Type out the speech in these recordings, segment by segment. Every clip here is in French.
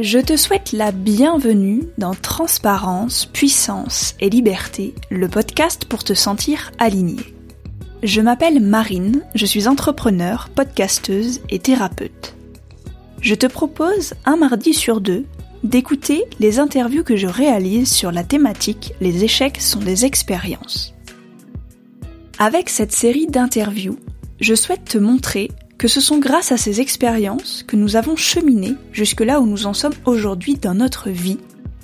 Je te souhaite la bienvenue dans Transparence, Puissance et Liberté, le podcast pour te sentir aligné. Je m'appelle Marine, je suis entrepreneur, podcasteuse et thérapeute. Je te propose un mardi sur deux d'écouter les interviews que je réalise sur la thématique Les échecs sont des expériences. Avec cette série d'interviews, je souhaite te montrer que ce sont grâce à ces expériences que nous avons cheminé jusque là où nous en sommes aujourd'hui dans notre vie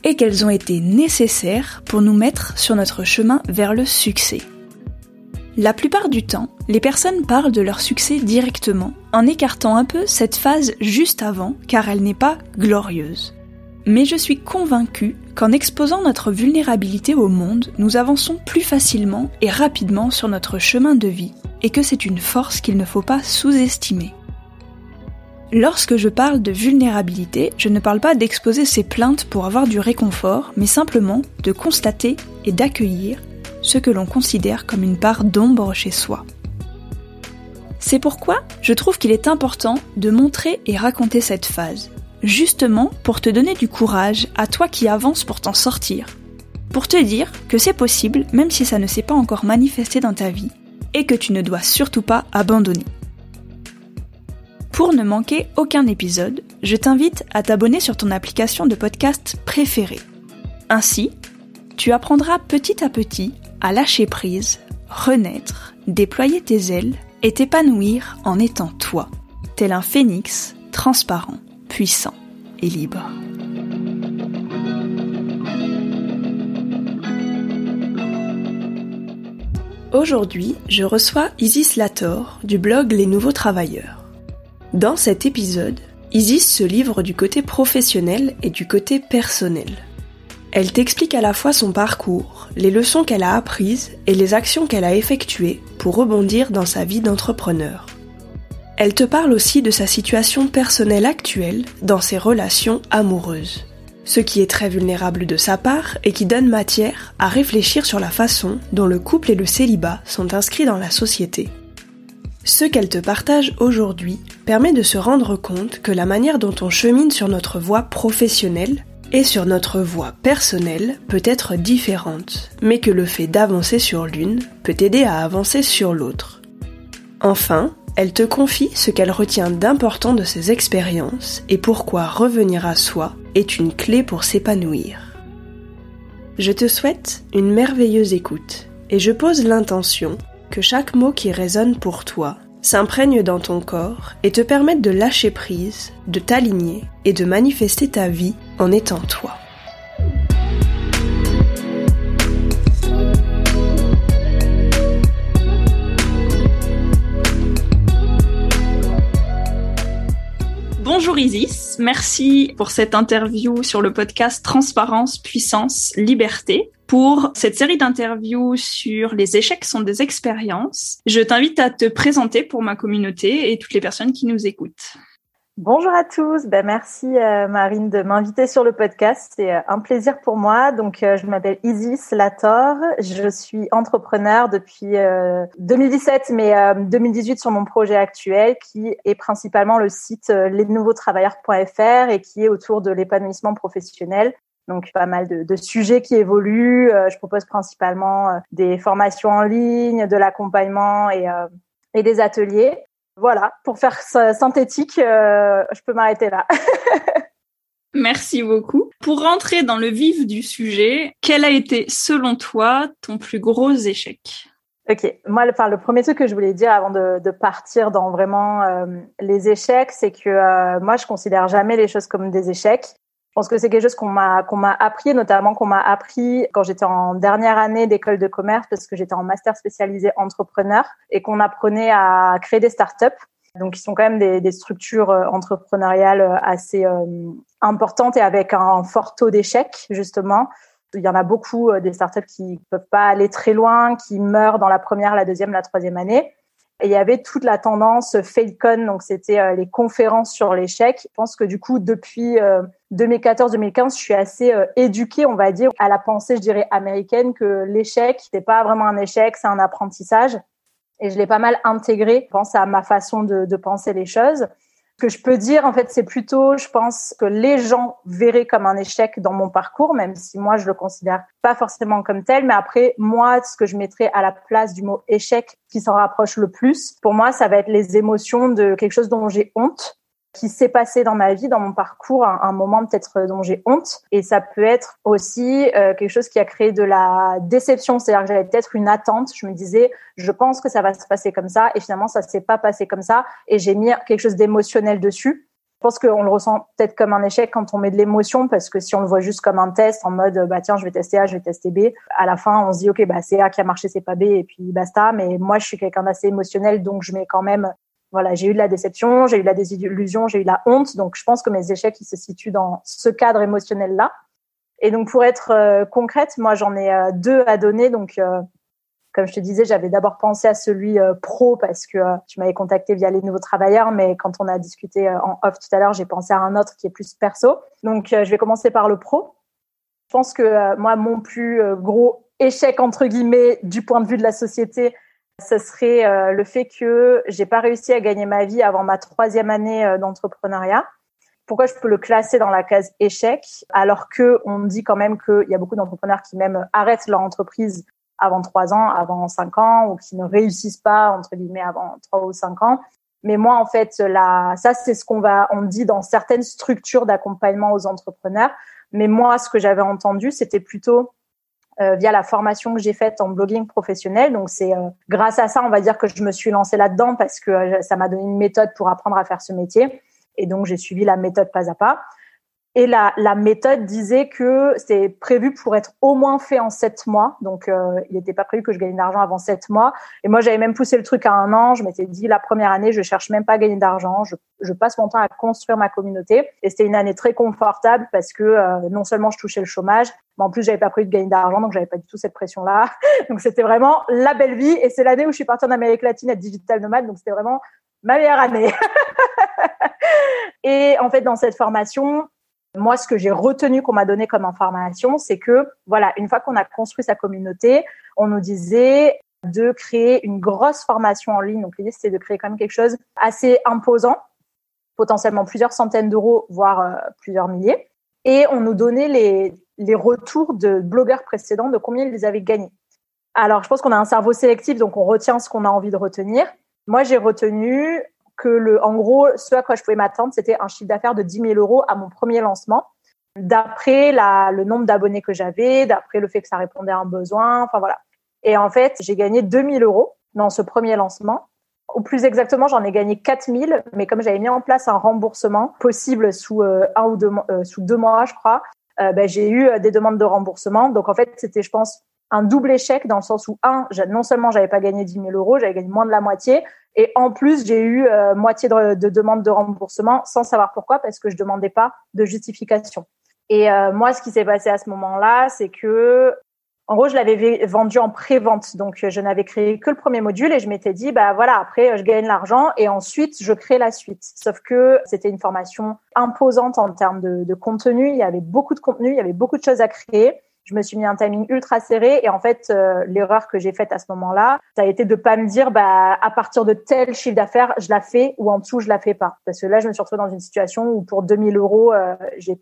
et qu'elles ont été nécessaires pour nous mettre sur notre chemin vers le succès. La plupart du temps, les personnes parlent de leur succès directement, en écartant un peu cette phase juste avant, car elle n'est pas glorieuse. Mais je suis convaincue qu'en exposant notre vulnérabilité au monde, nous avançons plus facilement et rapidement sur notre chemin de vie, et que c'est une force qu'il ne faut pas sous-estimer. Lorsque je parle de vulnérabilité, je ne parle pas d'exposer ses plaintes pour avoir du réconfort, mais simplement de constater et d'accueillir ce que l'on considère comme une part d'ombre chez soi. C'est pourquoi je trouve qu'il est important de montrer et raconter cette phase, justement pour te donner du courage à toi qui avances pour t'en sortir, pour te dire que c'est possible même si ça ne s'est pas encore manifesté dans ta vie, et que tu ne dois surtout pas abandonner. Pour ne manquer aucun épisode, je t'invite à t'abonner sur ton application de podcast préférée. Ainsi, tu apprendras petit à petit à lâcher prise, renaître, déployer tes ailes et t'épanouir en étant toi, tel un phénix transparent, puissant et libre. Aujourd'hui, je reçois Isis Lator du blog Les Nouveaux Travailleurs. Dans cet épisode, Isis se livre du côté professionnel et du côté personnel. Elle t'explique à la fois son parcours, les leçons qu'elle a apprises et les actions qu'elle a effectuées pour rebondir dans sa vie d'entrepreneur. Elle te parle aussi de sa situation personnelle actuelle dans ses relations amoureuses ce qui est très vulnérable de sa part et qui donne matière à réfléchir sur la façon dont le couple et le célibat sont inscrits dans la société. Ce qu'elle te partage aujourd'hui permet de se rendre compte que la manière dont on chemine sur notre voie professionnelle et sur notre voie personnelle peut être différente, mais que le fait d'avancer sur l'une peut aider à avancer sur l'autre. Enfin, elle te confie ce qu'elle retient d'important de ses expériences et pourquoi revenir à soi est une clé pour s'épanouir. Je te souhaite une merveilleuse écoute et je pose l'intention que chaque mot qui résonne pour toi s'imprègne dans ton corps et te permette de lâcher prise, de t'aligner et de manifester ta vie en étant toi. Bonjour Isis, merci pour cette interview sur le podcast Transparence, Puissance, Liberté. Pour cette série d'interviews sur les échecs sont des expériences, je t'invite à te présenter pour ma communauté et toutes les personnes qui nous écoutent. Bonjour à tous. Ben, merci euh, Marine de m'inviter sur le podcast. C'est euh, un plaisir pour moi. Donc euh, je m'appelle Isis Lator. Je suis entrepreneur depuis 2017 mais 2018 sur mon projet actuel qui est principalement le site lesnouveautravailleurs.fr et qui est autour de l'épanouissement professionnel. Donc pas mal de, de sujets qui évoluent. je propose principalement des formations en ligne, de l'accompagnement et, et des ateliers. Voilà, pour faire synthétique, euh, je peux m'arrêter là. Merci beaucoup. Pour rentrer dans le vif du sujet, quel a été, selon toi, ton plus gros échec? Ok, moi, enfin, le premier truc que je voulais dire avant de, de partir dans vraiment euh, les échecs, c'est que euh, moi, je considère jamais les choses comme des échecs. Je pense que c'est quelque chose qu'on m'a qu'on m'a appris, notamment qu'on m'a appris quand j'étais en dernière année d'école de commerce, parce que j'étais en master spécialisé entrepreneur et qu'on apprenait à créer des startups. Donc, ils sont quand même des, structures euh, entrepreneuriales euh, assez euh, importantes et avec un fort taux d'échec, justement. Il y en a beaucoup des startups qui peuvent pas aller très loin, qui meurent dans la première, la deuxième, la troisième année. Il y avait toute la tendance Failcon, donc c'était euh, les conférences sur l'échec. Je pense que du coup, depuis 2014-2015, euh, je suis assez euh, éduquée, on va dire, à la pensée, je dirais, américaine, que l'échec, c'est pas vraiment un échec, c'est un apprentissage. Et je l'ai pas mal intégré, je pense à ma façon de, de penser les choses. Ce que je peux dire, en fait, c'est plutôt, je pense que les gens verraient comme un échec dans mon parcours, même si moi, je le considère pas forcément comme tel. Mais après, moi, ce que je mettrais à la place du mot échec qui s'en rapproche le plus, pour moi, ça va être les émotions de quelque chose dont j'ai honte qui s'est passé dans ma vie, dans mon parcours, un, moment peut-être dont j'ai honte. Et ça peut être aussi euh, quelque chose qui a créé de la déception, c'est-à-dire que j'avais peut-être une attente. Je me disais, je pense que ça va se passer comme ça, et finalement ça s'est pas passé comme ça, et j'ai mis quelque chose d'émotionnel dessus. Je pense qu'on le ressent peut-être comme un échec quand on met de l'émotion, parce que si on le voit juste comme un test, en mode bah tiens je vais tester A, je vais tester B, à la fin on se dit ok bah c'est A qui a marché, c'est pas B, et puis basta. Mais moi je suis quelqu'un d'assez émotionnel, donc je mets quand même voilà, j'ai eu de la déception, j'ai eu de la désillusion, j'ai eu de la honte. Donc, je pense que mes échecs, ils se situent dans ce cadre émotionnel-là. Et donc, pour être euh, concrète, moi, j'en ai euh, deux à donner. Donc, euh, comme je te disais, j'avais d'abord pensé à celui pro parce que tu m'avais contacté via les nouveaux travailleurs, mais quand on a discuté en off tout à l'heure, j'ai pensé à un autre qui est plus perso. Donc, je vais commencer par le pro. Je pense que moi, mon plus gros échec entre guillemets du point de vue de la société, ce serait euh, le fait que j'ai pas réussi à gagner ma vie avant ma troisième année euh, d'entrepreneuriat. Pourquoi je peux le classer dans la case échec alors que on dit quand même qu'il y a beaucoup d'entrepreneurs qui même arrêtent leur entreprise avant trois ans, avant cinq ans, ou qui ne réussissent pas entre guillemets avant trois ou cinq ans. Mais moi, en fait, là, ça c'est ce qu'on va, on dit dans certaines structures d'accompagnement aux entrepreneurs. Mais moi, ce que j'avais entendu, c'était plutôt euh, via la formation que j'ai faite en blogging professionnel. Donc c'est euh, grâce à ça, on va dire que je me suis lancée là-dedans parce que euh, ça m'a donné une méthode pour apprendre à faire ce métier. Et donc j'ai suivi la méthode pas à pas. Et la, la méthode disait que c'est prévu pour être au moins fait en sept mois. Donc, euh, il n'était pas prévu que je gagne de l'argent avant sept mois. Et moi, j'avais même poussé le truc à un an. Je m'étais dit, la première année, je cherche même pas à gagner d'argent. Je, je, passe mon temps à construire ma communauté. Et c'était une année très confortable parce que euh, non seulement je touchais le chômage, mais en plus, j'avais pas prévu de gagner d'argent. Donc, j'avais pas du tout cette pression-là. donc, c'était vraiment la belle vie. Et c'est l'année où je suis partie en Amérique latine être digital nomade. Donc, c'était vraiment ma meilleure année. et en fait, dans cette formation, moi, ce que j'ai retenu qu'on m'a donné comme information, c'est que, voilà, une fois qu'on a construit sa communauté, on nous disait de créer une grosse formation en ligne. Donc, l'idée, c'était de créer quand même quelque chose assez imposant, potentiellement plusieurs centaines d'euros, voire euh, plusieurs milliers. Et on nous donnait les, les retours de blogueurs précédents de combien ils avaient gagné. Alors, je pense qu'on a un cerveau sélectif, donc on retient ce qu'on a envie de retenir. Moi, j'ai retenu que le, en gros, ce à quoi je pouvais m'attendre, c'était un chiffre d'affaires de 10 000 euros à mon premier lancement, d'après le nombre d'abonnés que j'avais, d'après le fait que ça répondait à un besoin, enfin voilà. Et en fait, j'ai gagné 2 000 euros dans ce premier lancement. Ou plus exactement, j'en ai gagné 4 000, mais comme j'avais mis en place un remboursement possible sous euh, un ou deux, euh, sous deux mois, je crois, euh, ben, j'ai eu des demandes de remboursement. Donc en fait, c'était, je pense, un double échec dans le sens où un, non seulement j'avais pas gagné 10 000 euros, j'avais gagné moins de la moitié, et en plus j'ai eu euh, moitié de, de demandes de remboursement sans savoir pourquoi parce que je demandais pas de justification. Et euh, moi, ce qui s'est passé à ce moment-là, c'est que en gros, je l'avais vendu en pré-vente, donc je n'avais créé que le premier module et je m'étais dit, bah voilà, après je gagne l'argent et ensuite je crée la suite. Sauf que c'était une formation imposante en termes de, de contenu. Il y avait beaucoup de contenu, il y avait beaucoup de choses à créer je me suis mis un timing ultra serré et en fait euh, l'erreur que j'ai faite à ce moment-là, ça a été de pas me dire bah à partir de tel chiffre d'affaires je la fais ou en dessous je la fais pas parce que là je me suis retrouvée dans une situation où pour 2000 euros euh,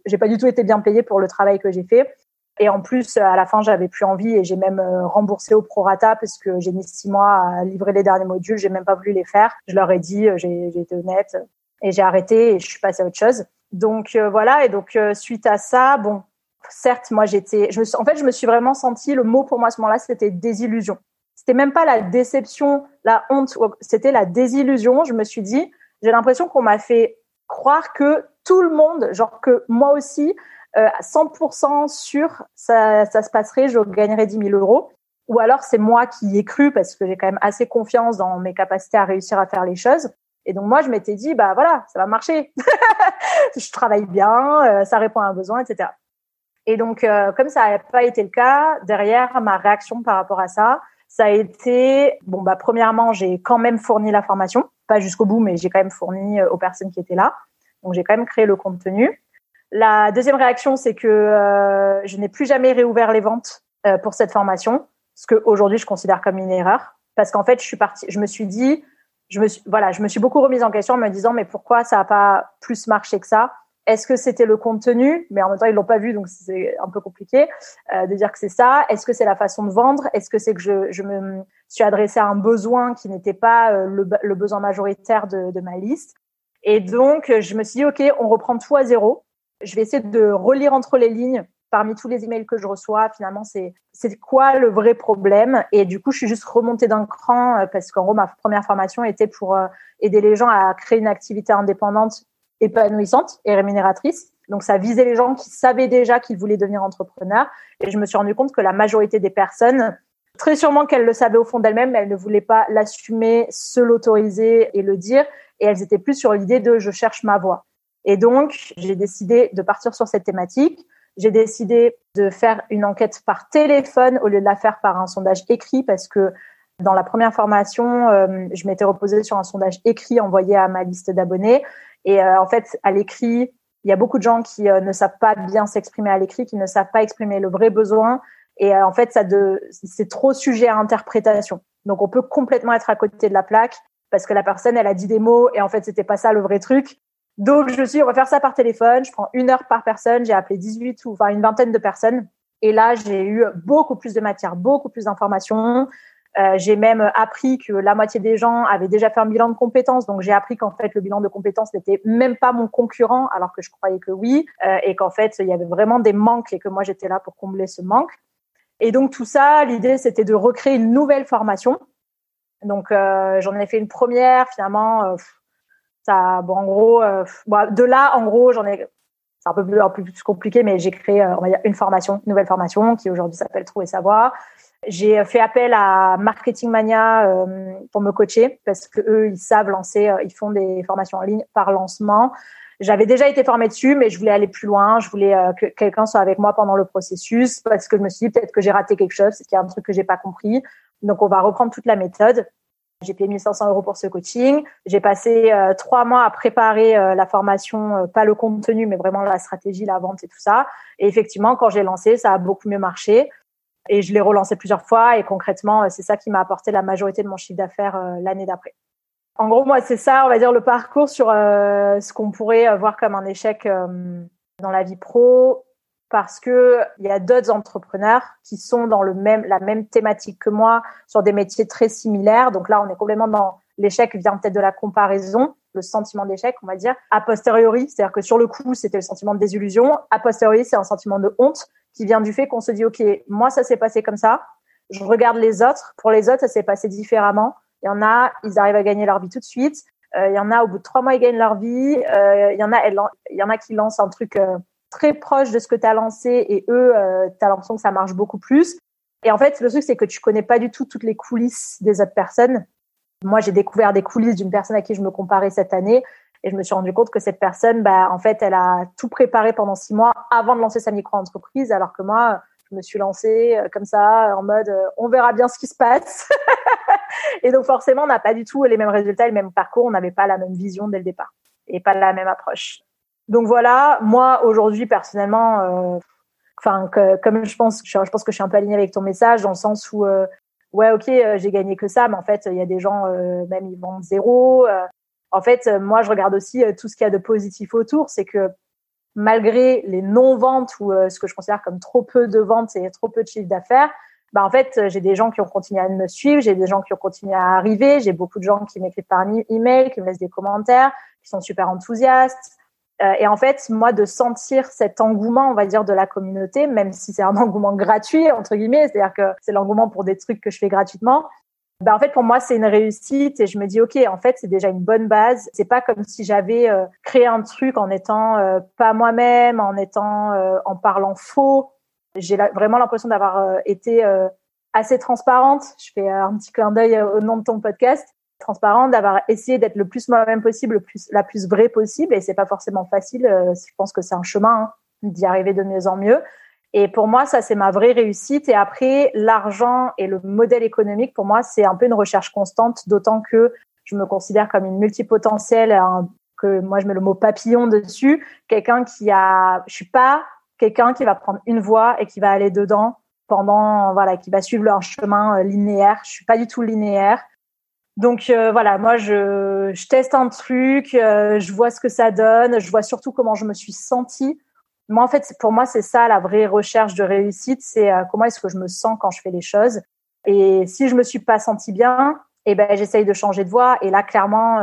j'ai pas du tout été bien payée pour le travail que j'ai fait et en plus à la fin j'avais plus envie et j'ai même euh, remboursé au prorata parce que j'ai mis six mois à livrer les derniers modules, j'ai même pas voulu les faire. Je leur ai dit, euh, j'ai été honnête et j'ai arrêté et je suis passée à autre chose. Donc voilà et donc suite à ça, bon certes, moi j'étais, je en fait, je me suis vraiment senti, le mot pour moi à ce moment-là, c'était désillusion. C'était même pas la déception, la honte, c'était la désillusion. Je me suis dit, j'ai l'impression qu'on m'a fait croire que tout le monde, genre que moi aussi, euh, à 100% sûr, ça, ça se passerait, je gagnerais 10 000 euros. Ou alors c'est moi qui y ai cru parce que j'ai quand même assez confiance dans mes capacités à réussir à faire les choses. Et donc moi, je m'étais dit, bah voilà, ça va marcher. je travaille bien, euh, ça répond à un besoin, etc. Et donc, euh, comme ça n'a pas été le cas, derrière, ma réaction par rapport à ça, ça a été, bon, bah, premièrement, j'ai quand même fourni la formation, pas jusqu'au bout, mais j'ai quand même fourni euh, aux personnes qui étaient là. Donc, j'ai quand même créé le contenu. La deuxième réaction, c'est que euh, je n'ai plus jamais réouvert les ventes pour cette formation, ce que aujourd'hui je considère comme une erreur, parce qu'en fait, je suis partie, je me suis dit, je me suis, voilà, je me suis beaucoup remise en question en me disant, mais pourquoi ça n'a pas plus marché que ça? Est-ce que c'était le contenu Mais en même temps, ils l'ont pas vu, donc c'est un peu compliqué euh, de dire que c'est ça. Est-ce que c'est la façon de vendre? Est-ce que c'est que je, je me suis adressée à un besoin qui n'était pas euh, le, le, besoin majoritaire de, de ma liste? Et donc, je me suis dit, OK, on reprend tout à zéro. Je vais essayer de relire entre les lignes parmi tous les emails que je reçois, finalement, c'est c'est quoi le vrai problème? Et du coup, je suis juste remontée d'un cran euh, parce qu'en gros, ma première formation était pour euh, aider les gens à créer une activité indépendante épanouissante et rémunératrice. Donc, ça visait les gens qui savaient déjà qu'ils voulaient devenir entrepreneurs. Et je me suis rendu compte que la majorité des personnes, très sûrement qu'elles le savaient au fond d'elles-mêmes, elles ne voulaient pas l'assumer, se l'autoriser et le dire. Et elles étaient plus sur l'idée de je cherche ma voie. Et donc, j'ai décidé de partir sur cette thématique j'ai décidé de faire une enquête par téléphone au lieu de la faire par un sondage écrit parce que dans la première formation, euh, je m'étais reposée sur un sondage écrit envoyé à ma liste d'abonnés. Et euh, en fait, à l'écrit, il y a beaucoup de gens qui euh, ne savent pas bien s'exprimer à l'écrit, qui ne savent pas exprimer le vrai besoin. Et en fait, ça de, c'est trop sujet à interprétation. Donc, on peut complètement être à côté de la plaque parce que la personne, elle a dit des mots et en fait, c'était pas ça le vrai truc. Donc, je suis, on va faire ça par téléphone. Je prends une heure par personne. J'ai appelé 18 ou enfin une vingtaine de personnes. Et là, j'ai eu beaucoup plus de matière, beaucoup plus d'informations. Euh, j'ai même appris que la moitié des gens avaient déjà fait un bilan de compétences. Donc, j'ai appris qu'en fait, le bilan de compétences n'était même pas mon concurrent, alors que je croyais que oui, euh, et qu'en fait, il y avait vraiment des manques et que moi, j'étais là pour combler ce manque. Et donc, tout ça, l'idée, c'était de recréer une nouvelle formation. Donc, euh, j'en ai fait une première. Finalement, euh, ça, bon, en gros, euh, de là, en gros, j'en ai. C'est un peu plus, compliqué, mais j'ai créé, on va dire, une formation, une nouvelle formation qui aujourd'hui s'appelle Trouver Savoir. J'ai fait appel à Marketing Mania euh, pour me coacher parce que eux, ils savent lancer, ils font des formations en ligne par lancement. J'avais déjà été formée dessus, mais je voulais aller plus loin. Je voulais que quelqu'un soit avec moi pendant le processus parce que je me suis dit peut-être que j'ai raté quelque chose, qu'il y a un truc que j'ai pas compris. Donc, on va reprendre toute la méthode. J'ai payé 1500 euros pour ce coaching. J'ai passé euh, trois mois à préparer euh, la formation, euh, pas le contenu, mais vraiment la stratégie, la vente et tout ça. Et effectivement, quand j'ai lancé, ça a beaucoup mieux marché. Et je l'ai relancé plusieurs fois. Et concrètement, c'est ça qui m'a apporté la majorité de mon chiffre d'affaires l'année d'après. En gros, moi, c'est ça, on va dire, le parcours sur ce qu'on pourrait voir comme un échec dans la vie pro parce que il y a d'autres entrepreneurs qui sont dans le même la même thématique que moi sur des métiers très similaires. Donc là, on est complètement dans l'échec vient peut-être de la comparaison, le sentiment d'échec, on va dire. A posteriori, c'est-à-dire que sur le coup, c'était le sentiment de désillusion. A posteriori, c'est un sentiment de honte qui vient du fait qu'on se dit OK, moi ça s'est passé comme ça. Je regarde les autres. Pour les autres, ça s'est passé différemment. Il y en a, ils arrivent à gagner leur vie tout de suite. Euh, il y en a, au bout de trois mois, ils gagnent leur vie. Euh, il y en a, y en a qui lancent un truc euh, très proche de ce que tu as lancé et eux, tu as l'impression que ça marche beaucoup plus. Et en fait, le truc, c'est que tu connais pas du tout toutes les coulisses des autres personnes. Moi, j'ai découvert des coulisses d'une personne à qui je me comparais cette année et je me suis rendu compte que cette personne, bah, en fait, elle a tout préparé pendant six mois avant de lancer sa micro-entreprise, alors que moi, je me suis lancée euh, comme ça, en mode, euh, on verra bien ce qui se passe. et donc, forcément, on n'a pas du tout les mêmes résultats, le même parcours, on n'avait pas la même vision dès le départ et pas la même approche. Donc voilà, moi aujourd'hui personnellement, euh, enfin comme je pense, je pense que je suis un peu alignée avec ton message dans le sens où euh, ouais ok euh, j'ai gagné que ça, mais en fait il y a des gens même ils vendent zéro. En fait moi je regarde aussi tout ce qu'il y a de positif autour, c'est que malgré les non ventes ou ce que je considère comme trop peu de ventes et trop peu de chiffre d'affaires, bah en fait j'ai des gens qui ont continué à me suivre, j'ai des gens qui ont continué à arriver, j'ai beaucoup de gens qui m'écrivent par email, qui me laissent des commentaires, qui sont super enthousiastes. Euh, et en fait, moi, de sentir cet engouement, on va dire, de la communauté, même si c'est un engouement gratuit entre guillemets, c'est-à-dire que c'est l'engouement pour des trucs que je fais gratuitement. Ben, en fait, pour moi, c'est une réussite et je me dis, ok, en fait, c'est déjà une bonne base. C'est pas comme si j'avais euh, créé un truc en étant euh, pas moi-même, en étant, en parlant faux. J'ai vraiment l'impression d'avoir été assez transparente. Je fais un petit clin d'œil au nom de ton podcast transparente, d'avoir essayé d'être le plus moi-même possible, le plus, la plus vraie possible. Et c'est pas forcément facile. Euh, je pense que c'est un chemin hein, d'y arriver de mieux en mieux. Et pour moi, ça, c'est ma vraie réussite. Et après, l'argent et le modèle économique, pour moi, c'est un peu une recherche constante, d'autant que je me considère comme une multipotentielle, que moi, je mets le mot papillon dessus. Quelqu'un qui a, je suis pas quelqu'un qui va prendre une voie et qui va aller dedans pendant, voilà, qui va suivre un chemin euh, linéaire. Je suis pas du tout linéaire. Donc euh, voilà, moi je, je, teste un truc, euh, je vois ce que ça donne, je vois surtout comment je me suis sentie. Moi en fait, pour moi c'est ça la vraie recherche de réussite, c'est euh, comment est-ce que je me sens quand je fais les choses. Et si je me suis pas sentie bien, eh ben j'essaye de changer de voie. Et là clairement,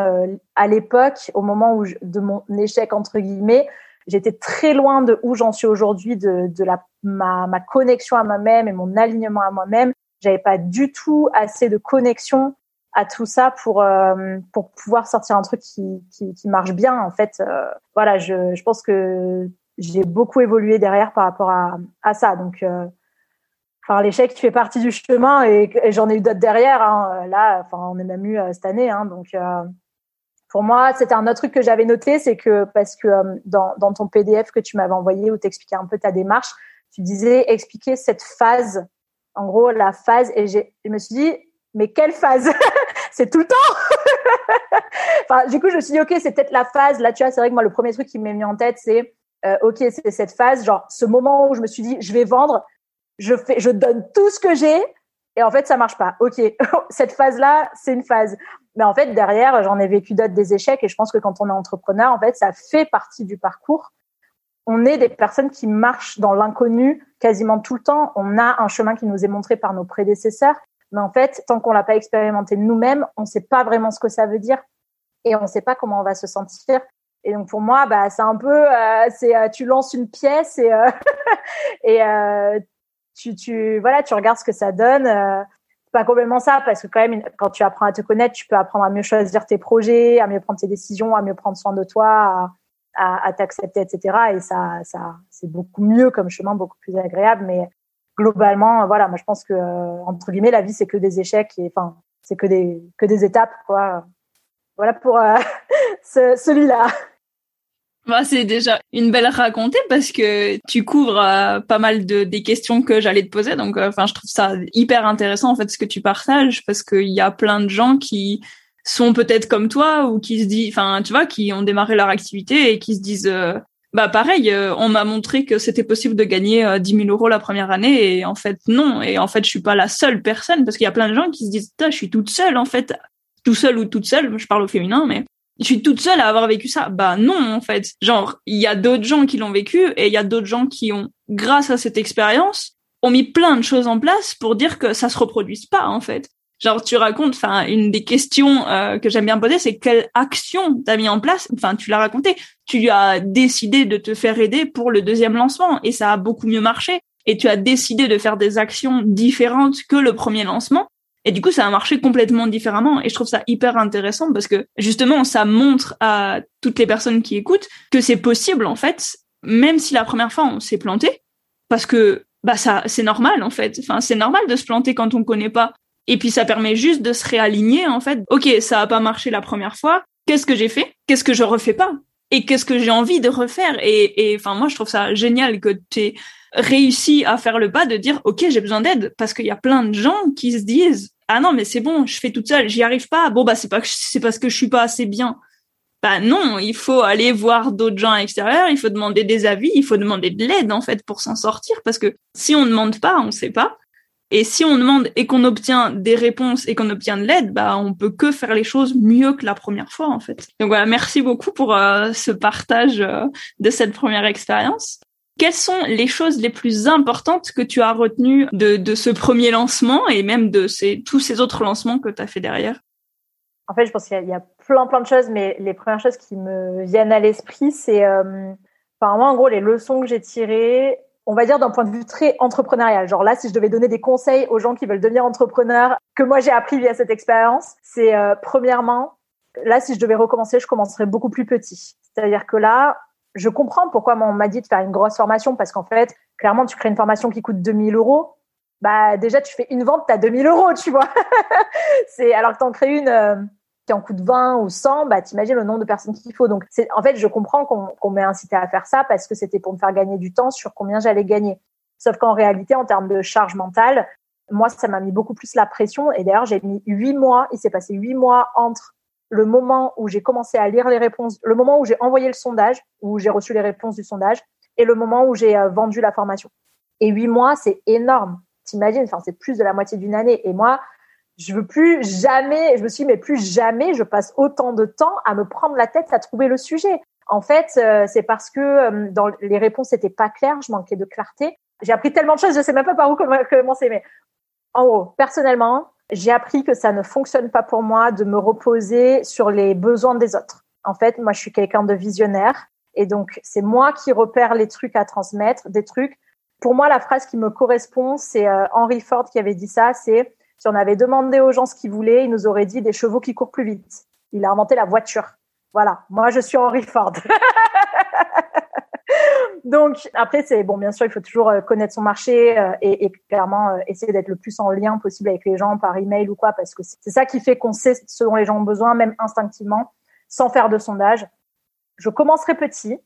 à l'époque, au moment où de mon échec entre guillemets, j'étais très loin de où j'en suis aujourd'hui, de, de la ma, ma connexion à moi-même et mon alignement à moi-même. J'avais pas du tout assez de connexion à tout ça pour euh, pour pouvoir sortir un truc qui, qui, qui marche bien en fait euh, voilà je, je pense que j'ai beaucoup évolué derrière par rapport à, à ça. Donc euh, enfin l'échec fait partie du chemin et, j'en ai eu d'autres derrière hein. là enfin on est même eu cette année hein, donc pour moi c'était un autre truc que j'avais noté c'est que parce que dans, dans ton PDF que tu m'avais envoyé où t'expliquais un peu ta démarche tu disais expliquer cette phase. En gros la phase et je me suis dit mais quelle phase? C'est tout le temps! Enfin, Du coup, je me suis dit, OK, c'est peut-être la phase. Là, tu vois, c'est vrai que moi, le premier truc qui m'est mis en tête, c'est, euh, OK, c'est cette phase, genre ce moment où je me suis dit, je vais vendre, je fais, je donne tout ce que j'ai, et en fait, ça marche pas. OK, cette phase-là, c'est une phase. Mais en fait, derrière, j'en ai vécu d'autres des échecs, et je pense que quand on est entrepreneur, en fait, ça fait partie du parcours. On est des personnes qui marchent dans l'inconnu quasiment tout le temps. On a un chemin qui nous est montré par nos prédécesseurs. Mais en fait, tant qu'on l'a pas expérimenté nous-mêmes, on sait pas vraiment ce que ça veut dire et on ne sait pas comment on va se sentir. Et donc pour moi, bah c'est un peu, euh, c'est euh, tu lances une pièce et euh, et tu tu voilà, tu regardes ce que ça donne. pas complètement ça parce que quand même quand tu apprends à te connaître, tu peux apprendre à mieux choisir tes projets, à mieux prendre tes décisions, à mieux prendre soin de toi, à, à, à t'accepter, etc. Et ça ça c'est beaucoup mieux comme chemin, beaucoup plus agréable. Mais globalement, voilà, moi je pense que entre guillemets, la vie c'est que des échecs et enfin c'est que des que des étapes, quoi. Voilà pour euh, celui-là. Bah, c'est déjà une belle racontée parce que tu couvres euh, pas mal de des questions que j'allais te poser. Donc, enfin, je trouve ça hyper intéressant en fait ce que tu partages parce qu'il y a plein de gens qui sont peut-être comme toi ou qui se disent, enfin, tu vois, qui ont démarré leur activité et qui se disent, bah pareil, euh, on m'a montré que c'était possible de gagner euh, 10 000 euros la première année et en fait non. Et en fait, je suis pas la seule personne parce qu'il y a plein de gens qui se disent, je suis toute seule en fait, tout seul ou toute seule. Je parle au féminin, mais je suis toute seule à avoir vécu ça. Bah non en fait. Genre il y a d'autres gens qui l'ont vécu et il y a d'autres gens qui ont, grâce à cette expérience, ont mis plein de choses en place pour dire que ça se reproduise pas en fait. Genre tu racontes, enfin une des questions euh, que j'aime bien poser, c'est quelle action t'as mis en place? Enfin tu l'as raconté, tu as décidé de te faire aider pour le deuxième lancement et ça a beaucoup mieux marché. Et tu as décidé de faire des actions différentes que le premier lancement. Et du coup, ça a marché complètement différemment. Et je trouve ça hyper intéressant parce que justement, ça montre à toutes les personnes qui écoutent que c'est possible, en fait, même si la première fois on s'est planté, parce que bah ça, c'est normal en fait. Enfin, c'est normal de se planter quand on connaît pas. Et puis ça permet juste de se réaligner en fait. Ok, ça a pas marché la première fois. Qu'est-ce que j'ai fait? Qu'est-ce que je refais pas? Et qu'est-ce que j'ai envie de refaire? Et enfin moi je trouve ça génial que tu réussi à faire le pas de dire ok j'ai besoin d'aide parce qu'il y a plein de gens qui se disent ah non mais c'est bon je fais toute seule j'y arrive pas bon bah c'est pas c'est parce que je suis pas assez bien bah non, il faut aller voir d'autres gens à l'extérieur, il faut demander des avis, il faut demander de l'aide en fait pour s'en sortir parce que si on ne demande pas, on sait pas. Et si on demande et qu'on obtient des réponses et qu'on obtient de l'aide, bah on peut que faire les choses mieux que la première fois en fait. Donc voilà, merci beaucoup pour euh, ce partage euh, de cette première expérience. Quelles sont les choses les plus importantes que tu as retenues de, ce premier lancement et même de tous ces autres lancements que tu as fait derrière? En fait, je pense qu'il y, a plein plein de choses, mais les premières choses qui me viennent à l'esprit, c'est, euh, enfin moi en gros les leçons que j'ai tirées, on va dire d'un point de vue très entrepreneurial. Genre là, si je devais donner des conseils aux gens qui veulent devenir entrepreneurs, que moi j'ai appris via cette expérience, c'est euh, premièrement, là, si je devais recommencer, je commencerais beaucoup plus petit. C'est-à-dire que là, je comprends pourquoi on m'a dit de faire une grosse formation parce qu'en fait, clairement, tu crées une formation qui coûte 2000 euros. Bah, déjà, tu fais une vente, tu as 2000 euros, tu vois. c'est, alors que tu en crées une, euh, qui en coûte 20 ou 100, bah, t'imagines le nombre de personnes qu'il faut. Donc, c'est, en fait, je comprends qu'on, qu'on m'ait incité à faire ça parce que c'était pour me faire gagner du temps sur combien j'allais gagner. Sauf qu'en réalité, en termes de charge mentale, moi, ça m'a mis beaucoup plus la pression. Et d'ailleurs, j'ai mis huit mois. Il s'est passé huit mois entre le moment où j'ai commencé à lire les réponses, le moment où j'ai envoyé le sondage, où j'ai reçu les réponses du sondage, et le moment où j'ai euh, vendu la formation. Et huit mois, c'est énorme. T'imagines, enfin, c'est plus de la moitié d'une année. Et moi, je veux plus jamais, je me suis dit, mais plus jamais je passe autant de temps à me prendre la tête à trouver le sujet. En fait, euh, c'est parce que euh, dans les réponses n'étaient pas claires, je manquais de clarté. J'ai appris tellement de choses, je sais même pas par où commencer, mais en gros, personnellement, j'ai appris que ça ne fonctionne pas pour moi de me reposer sur les besoins des autres. En fait, moi, je suis quelqu'un de visionnaire et donc c'est moi qui repère les trucs à transmettre, des trucs. Pour moi, la phrase qui me correspond, c'est euh, Henry Ford qui avait dit ça, c'est si on avait demandé aux gens ce qu'ils voulaient, ils nous auraient dit des chevaux qui courent plus vite. Il a inventé la voiture. Voilà, moi je suis Henry Ford. Donc après c'est bon bien sûr il faut toujours euh, connaître son marché euh, et, clairement euh, essayer d'être le plus en lien possible avec les gens par email ou quoi parce que c'est ça qui fait qu'on sait ce dont les gens ont besoin même instinctivement sans faire de sondage. Je commencerai petit.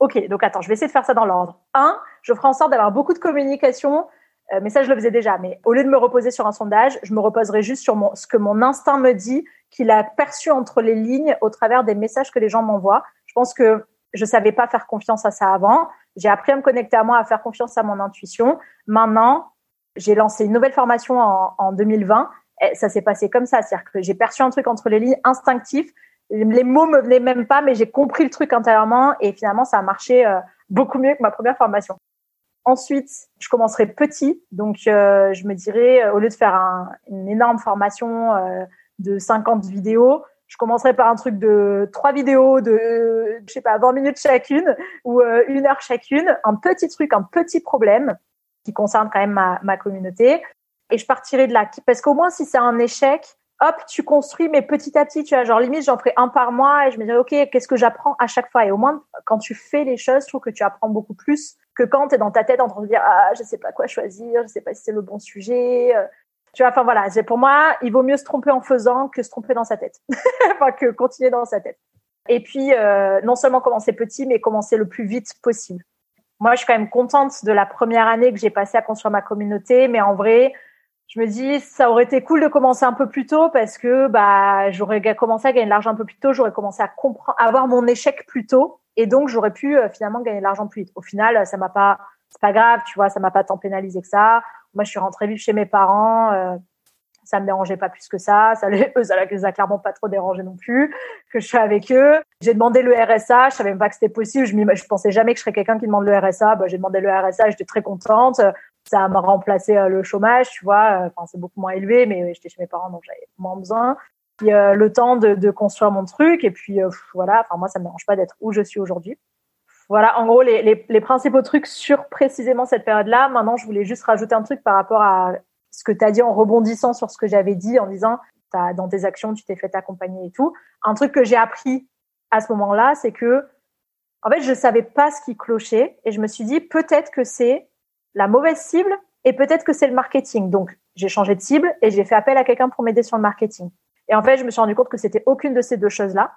Ok donc attends je vais essayer de faire ça dans l'ordre. Un je ferai en sorte d'avoir beaucoup de communication mais ça je le faisais déjà mais au lieu de me reposer sur un sondage je me reposerai juste sur ce que mon instinct me dit qu'il a perçu entre les lignes au travers des messages que les gens m'envoient. Je pense que je savais pas faire confiance à ça avant. J'ai appris à me connecter à moi, à faire confiance à mon intuition. Maintenant, j'ai lancé une nouvelle formation en, en 2020. Et ça s'est passé comme ça, c'est-à-dire que j'ai perçu un truc entre les lignes instinctif. Les mots me venaient même pas, mais j'ai compris le truc intérieurement et finalement ça a marché euh, beaucoup mieux que ma première formation. Ensuite, je commencerai petit, donc euh, je me dirais au lieu de faire un, une énorme formation euh, de 50 vidéos, je commencerai par un truc de trois vidéos de, je sais pas, 20 minutes chacune ou euh, une heure chacune, un petit truc, un petit problème qui concerne quand même ma, ma communauté. Et je partirai de là. Parce qu'au moins, si c'est un échec, hop, tu construis, mais petit à petit, tu vois, genre limite, j'en ferai un par mois et je me dirais, OK, qu'est-ce que j'apprends à chaque fois? Et au moins, quand tu fais les choses, je trouve que tu apprends beaucoup plus que quand tu es dans ta tête en train de dire, ah, je sais pas quoi choisir, je sais pas si c'est le bon sujet. Tu vois, enfin voilà, pour moi, il vaut mieux se tromper en faisant que se tromper dans sa tête, enfin que continuer dans sa tête. Et puis, euh, non seulement commencer petit, mais commencer le plus vite possible. Moi, je suis quand même contente de la première année que j'ai passée à construire ma communauté, mais en vrai, je me dis, ça aurait été cool de commencer un peu plus tôt parce que bah j'aurais commencé à gagner de l'argent un peu plus tôt, j'aurais commencé à comprendre, à avoir mon échec plus tôt, et donc j'aurais pu euh, finalement gagner de l'argent plus vite. Au final, ça m'a pas, c'est pas grave, tu vois, ça m'a pas tant pénalisé que ça. Moi, je suis rentrée vivre chez mes parents. Euh, ça me dérangeait pas plus que ça. Ça les, les a clairement pas trop dérangé non plus que je sois avec eux. J'ai demandé le RSA. Je savais même pas que c'était possible. Je, je pensais jamais que je serais quelqu'un qui demande le RSA. Bah, j'ai demandé le RSA. J'étais très contente. Ça m'a remplacé euh, le chômage, tu vois. Enfin, c'est beaucoup moins élevé, mais j'étais chez mes parents, donc j'avais moins besoin. Puis euh, le temps de, construire mon truc. Et puis euh, voilà. Enfin, moi, ça me dérange pas d'être où je suis aujourd'hui. Voilà, en gros, les, les, les, principaux trucs sur précisément cette période-là. Maintenant, je voulais juste rajouter un truc par rapport à ce que tu as dit en rebondissant sur ce que j'avais dit, en disant, dans tes actions, tu t'es fait accompagner et tout. Un truc que j'ai appris à ce moment-là, c'est que, en fait, je savais pas ce qui clochait et je me suis dit, peut-être que c'est la mauvaise cible et peut-être que c'est le marketing. Donc, j'ai changé de cible et j'ai fait appel à quelqu'un pour m'aider sur le marketing. Et en fait, je me suis rendu compte que c'était aucune de ces deux choses-là.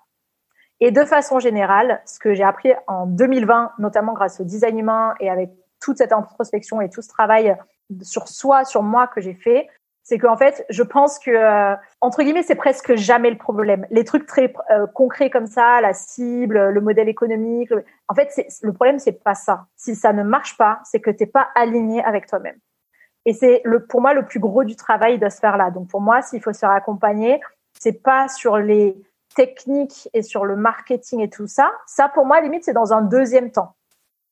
Et de façon générale, ce que j'ai appris en 2020, notamment grâce au design humain et avec toute cette introspection et tout ce travail sur soi, sur moi que j'ai fait, c'est qu'en fait, je pense que euh, entre guillemets, c'est presque jamais le problème. Les trucs très euh, concrets comme ça, la cible, le modèle économique, en fait, le problème c'est pas ça. Si ça ne marche pas, c'est que t'es pas aligné avec toi-même. Et c'est le pour moi le plus gros du travail de se faire là. Donc pour moi, s'il faut se faire accompagner, c'est pas sur les technique et sur le marketing et tout ça, ça pour moi limite c'est dans un deuxième temps.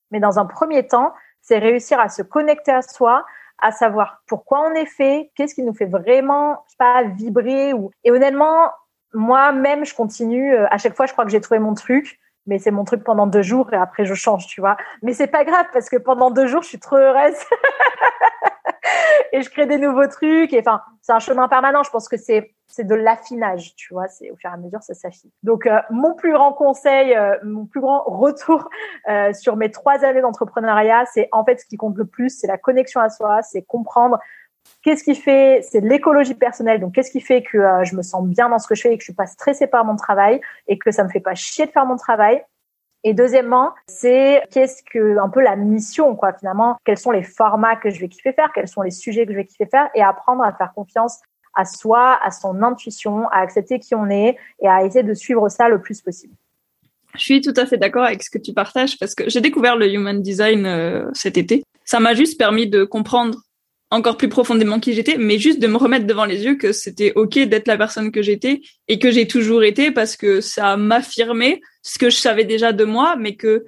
Mais dans un premier temps, c'est réussir à se connecter à soi, à savoir pourquoi on est fait, qu'est-ce qui nous fait vraiment pas vibrer ou et honnêtement moi-même je continue euh, à chaque fois je crois que j'ai trouvé mon truc mais c'est mon truc pendant deux jours et après je change tu vois mais c'est pas grave parce que pendant deux jours je suis trop heureuse et je crée des nouveaux trucs. Et enfin, c'est un chemin permanent. Je pense que c'est c'est de l'affinage, tu vois. C'est au fur et à mesure ça s'affine. Donc euh, mon plus grand conseil, euh, mon plus grand retour euh, sur mes trois années d'entrepreneuriat, c'est en fait ce qui compte le plus, c'est la connexion à soi, c'est comprendre qu'est-ce qui fait, c'est l'écologie personnelle. Donc qu'est-ce qui fait que je me sens bien dans ce que je fais et que je suis pas stressée par mon travail et que ça me fait pas chier de faire mon travail et deuxièmement, c'est qu'est-ce que un peu la mission quoi finalement, quels sont les formats que je vais kiffer faire, quels sont les sujets que je vais kiffer faire? Et apprendre à faire confiance à soi, à son intuition, à accepter qui on est et à essayer de suivre ça le plus possible. Je suis tout à fait d'accord avec ce que tu partages parce que j'ai découvert le human design euh, cet été. Ça m'a juste permis de comprendre encore plus profondément qui j'étais, mais juste de me remettre devant les yeux que c'était ok d'être la personne que j'étais et que j'ai toujours été parce que ça m'affirmait ce que je savais déjà de moi, mais que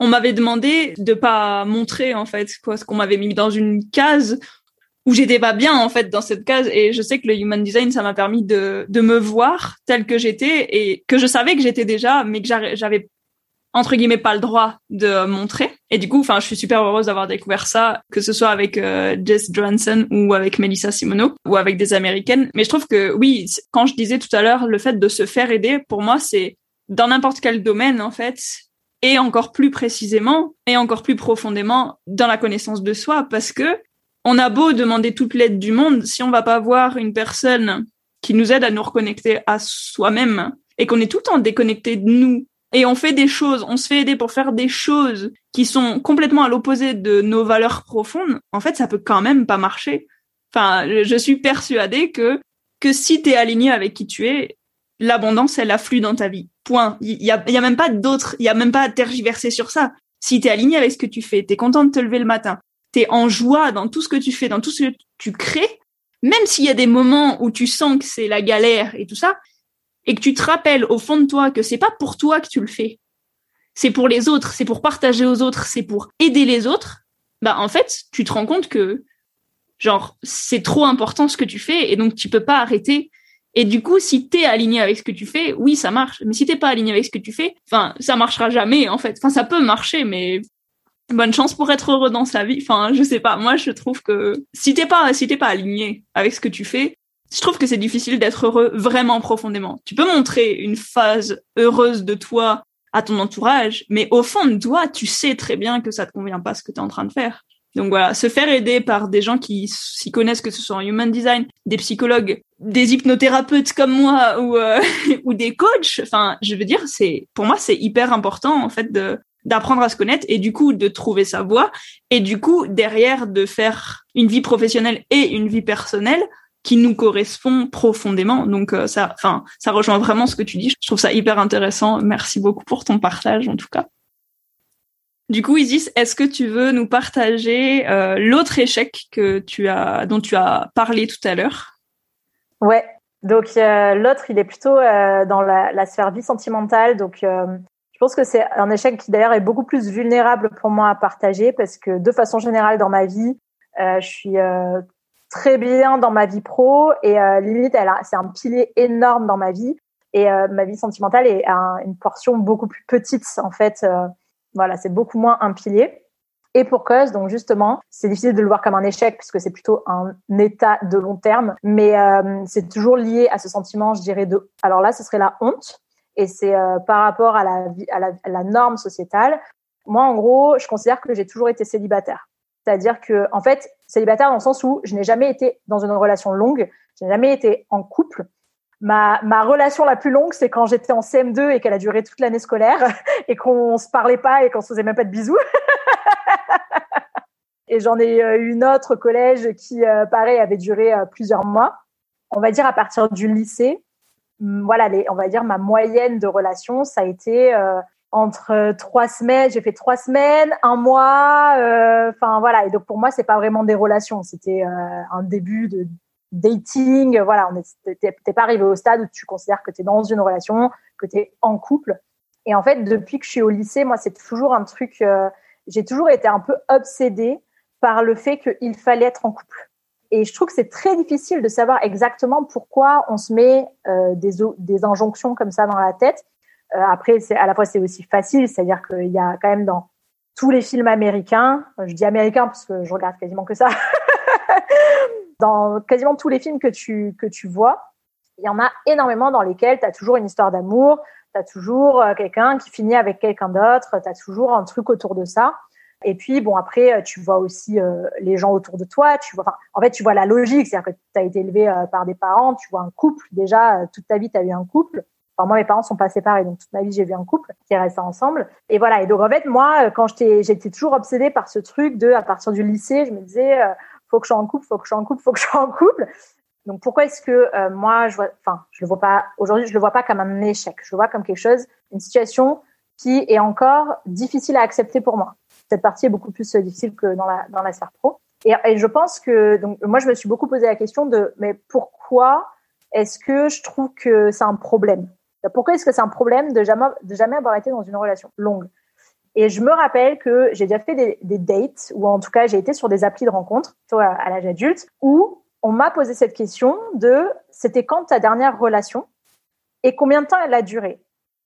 on m'avait demandé de pas montrer en fait quoi, ce qu'on m'avait mis dans une case où j'étais pas bien en fait dans cette case. Et je sais que le human design ça m'a permis de de me voir tel que j'étais et que je savais que j'étais déjà mais que j'avais entre guillemets pas le droit de montrer et du coup enfin je suis super heureuse d'avoir découvert ça que ce soit avec euh, Jess Johansson ou avec Melissa Simono ou avec des américaines. Mais je trouve que oui quand je disais tout à l'heure le fait de se faire aider pour moi c'est dans n'importe quel domaine en fait et encore plus précisément et encore plus profondément dans la connaissance de soi. Parce que on a beau demander toute l'aide du monde si on va pas voir une personne qui nous aide à nous reconnecter à soi-même et qu'on est tout le temps déconnecté de nous et on fait des choses, on se fait aider pour faire des choses qui sont complètement à l'opposé de nos valeurs profondes, en fait, ça peut quand même pas marcher. Enfin, je suis persuadée que que si tu es aligné avec qui tu es, l'abondance elle afflue dans ta vie. Point. Il y a, y a même pas d'autre, il y a même pas à tergiverser sur ça. Si tu es aligné avec ce que tu fais, tu es content de te lever le matin, tu es en joie dans tout ce que tu fais, dans tout ce que tu crées, même s'il y a des moments où tu sens que c'est la galère et tout ça, et que tu te rappelles au fond de toi que c'est pas pour toi que tu le fais, c'est pour les autres, c'est pour partager aux autres, c'est pour aider les autres, bah en fait, tu te rends compte que genre c'est trop important ce que tu fais et donc tu peux pas arrêter. Et du coup, si t'es aligné avec ce que tu fais, oui, ça marche. Mais si t'es pas aligné avec ce que tu fais, enfin, ça marchera jamais en fait. Enfin, ça peut marcher, mais bonne chance pour être heureux dans sa vie. Enfin, je sais pas. Moi, je trouve que si t'es pas, si t'es pas aligné avec ce que tu fais, je trouve que c'est difficile d'être heureux vraiment profondément. Tu peux montrer une phase heureuse de toi à ton entourage, mais au fond de toi, tu sais très bien que ça te convient pas ce que tu es en train de faire. Donc voilà, se faire aider par des gens qui s'y connaissent, que ce soit en human design, des psychologues, des hypnothérapeutes comme moi ou euh, ou des coachs. Enfin, je veux dire, c'est pour moi c'est hyper important en fait de d'apprendre à se connaître et du coup de trouver sa voie et du coup derrière de faire une vie professionnelle et une vie personnelle qui nous correspond profondément. Donc euh, ça, enfin, ça rejoint vraiment ce que tu dis. Je trouve ça hyper intéressant. Merci beaucoup pour ton partage en tout cas. Du coup, Isis, est-ce que tu veux nous partager euh, l'autre échec que tu as, dont tu as parlé tout à l'heure? Ouais. Donc euh, l'autre, il est plutôt dans la, la, sphère vie sentimentale. Donc je pense que c'est un échec qui d'ailleurs est beaucoup plus vulnérable pour moi à partager parce que de façon générale dans ma vie, je suis très bien dans ma vie pro et euh, limite elle c'est un pilier énorme dans ma vie et euh, ma vie sentimentale est une portion beaucoup plus petite en fait euh, voilà c'est beaucoup moins un pilier. Et pour cause donc justement c'est difficile de le voir comme un échec puisque c'est plutôt un état de long terme mais c'est toujours lié à ce sentiment je dirais de alors là ce serait la honte et c'est par rapport à la, à la, à la norme sociétale. Moi en gros je considère que j'ai toujours été célibataire. C'est-à-dire que, en fait, célibataire dans le sens où je n'ai jamais été dans une relation longue, je n'ai jamais été en couple. Ma, relation la plus longue, c'est quand j'étais en CM2 et qu'elle a duré toute l'année scolaire et qu'on se parlait pas et qu'on se faisait même pas de bisous. et j'en ai euh, une autre collège qui, euh, pareil, avait duré euh, plusieurs mois. On va dire à partir du lycée, voilà, on va dire ma moyenne de relation, ça a été entre euh, trois semaines, j'ai fait trois semaines, un mois, euh, enfin voilà. Et donc pour moi, c'est pas vraiment des relations, c'était euh, un début de dating. Voilà, on t'es pas arrivé au stade où tu considères que tu es dans une relation, que tu es en couple. Et en fait, depuis que je suis au lycée, moi, c'est toujours un truc. j'ai toujours été un peu obsédée par le fait qu'il fallait être en couple. Et je trouve que c'est très difficile de savoir exactement pourquoi on se met des, des injonctions comme ça dans la tête euh, après, c'est à la fois c'est aussi facile, c'est-à-dire qu'il y a quand même dans tous les films américains, euh, je dis américains parce que je regarde quasiment que ça, dans quasiment tous les films que tu que tu vois, il y en a énormément dans lesquels tu as toujours une histoire d'amour, tu as toujours euh, quelqu'un qui finit avec quelqu'un d'autre, tu as toujours un truc autour de ça. Et puis bon après tu vois aussi les gens autour de toi, tu vois en fait tu vois la logique, c'est-à-dire que tu as été élevé par des parents, tu vois un couple déjà toute ta vie tu as eu un couple Enfin, moi, mes parents sont pas séparés, donc toute ma vie, j'ai vu un couple qui est resté ensemble. Et voilà. Et donc, en fait, moi, quand j'étais, j'étais toujours obsédée par ce truc de, à partir du lycée, je me disais, euh, faut que je sois en couple, faut que je sois en couple, faut que je sois en couple. Donc, pourquoi est-ce que euh, moi, je enfin, je le vois pas aujourd'hui, je le vois pas comme un échec. Je le vois comme quelque chose, une situation qui est encore difficile à accepter pour moi. Cette partie est beaucoup plus difficile que dans la dans la sphère pro. Et, et, je pense que donc moi je me suis beaucoup posé la question de mais pourquoi est-ce que je trouve que c'est un problème? Pourquoi est-ce que c'est un problème de jamais avoir été dans une relation longue? Et je me rappelle que j'ai déjà fait des, dates ou en tout cas j'ai été sur des applis de rencontres toi à l'âge adulte où on m'a posé cette question de c'était quand ta dernière relation et combien de temps elle a duré?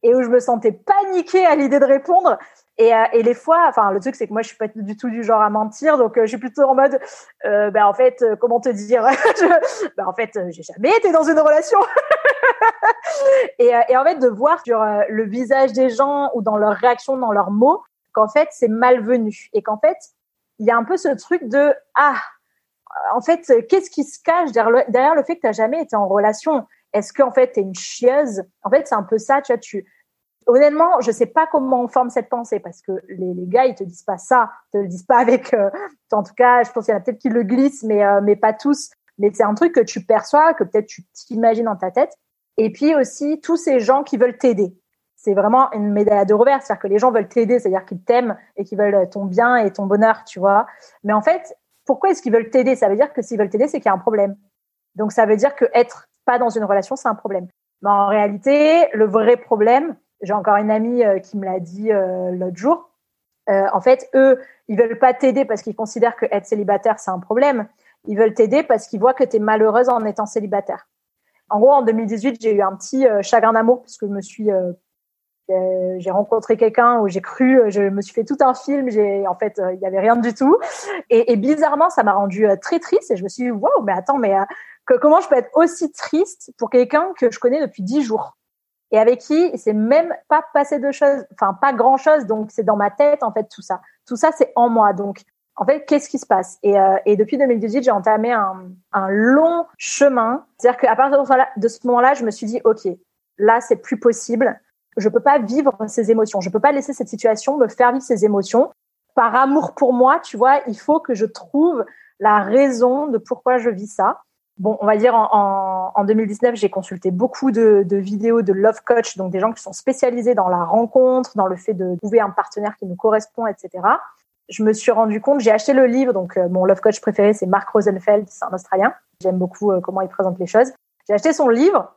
Et où je me sentais paniquée à l'idée de répondre. Et, euh, les fois, enfin, le truc, c'est que moi, je suis pas du tout du genre à mentir, donc euh, je suis plutôt en mode, ben en fait, comment te dire, ben en fait, j'ai jamais été dans une relation. et, et, en fait, de voir sur le visage des gens ou dans leurs réactions, dans leurs mots, qu'en fait, c'est malvenu et qu'en fait, il y a un peu ce truc de ah, en fait, qu'est-ce qui se cache derrière le, fait que tu n'as jamais été en relation? Est-ce qu'en fait, tu es une chieuse? En fait, c'est un peu ça, tu vois, tu... Honnêtement, je sais pas comment on forme cette pensée parce que les, les gars, ils te disent pas ça, ils te le disent pas avec... Euh, en tout cas, je pense qu'il y en a peut-être qui le glissent, mais, euh, mais pas tous. Mais c'est un truc que tu perçois, que peut-être tu t'imagines dans ta tête. Et puis aussi, tous ces gens qui veulent t'aider. C'est vraiment une médaille de revers. C'est-à-dire que les gens veulent t'aider, c'est-à-dire qu'ils t'aiment et qu'ils veulent ton bien et ton bonheur, tu vois. Mais en fait, pourquoi est-ce qu'ils veulent t'aider? Ça veut dire que s'ils veulent t'aider, c'est qu'il y a un problème. Donc ça veut dire que être pas dans une relation, c'est un problème. Mais en réalité, le vrai problème, j'ai encore une amie euh, qui me l'a dit euh, l'autre jour. Euh, en fait, eux, ils veulent pas t'aider parce qu'ils considèrent que être célibataire, c'est un problème. Ils veulent t'aider parce qu'ils voient que tu es malheureuse en étant célibataire. En gros, en 2018, j'ai eu un petit chagrin d'amour puisque je me suis j'ai rencontré quelqu'un où j'ai cru, je me suis fait tout un film, j'ai en fait il y avait rien du tout et, bizarrement ça m'a rendu très triste et je me suis dit waouh mais attends mais comment je peux être aussi triste pour quelqu'un que je connais depuis dix jours? Et avec qui c'est même pas passé de choses, enfin pas grand chose, donc c'est dans ma tête en fait tout ça. Tout ça c'est en moi, donc en fait qu'est-ce qui se passe? Et, euh, et depuis 2018 j'ai entamé un, un long chemin, c'est-à-dire qu'à partir de ce moment-là, je me suis dit ok, là c'est plus possible, je peux pas vivre ces émotions, je peux pas laisser cette situation me faire vivre ces émotions. Par amour pour moi, tu vois, il faut que je trouve la raison de pourquoi je vis ça. Bon, on va dire en, en, 2019, j'ai consulté beaucoup de, de, vidéos de love coach, donc des gens qui sont spécialisés dans la rencontre, dans le fait de trouver un partenaire qui nous correspond, etc. Je me suis rendu compte, j'ai acheté le livre, donc euh, mon love coach préféré, c'est Mark Rosenfeld, c'est un Australien. J'aime beaucoup euh, comment il présente les choses. J'ai acheté son livre.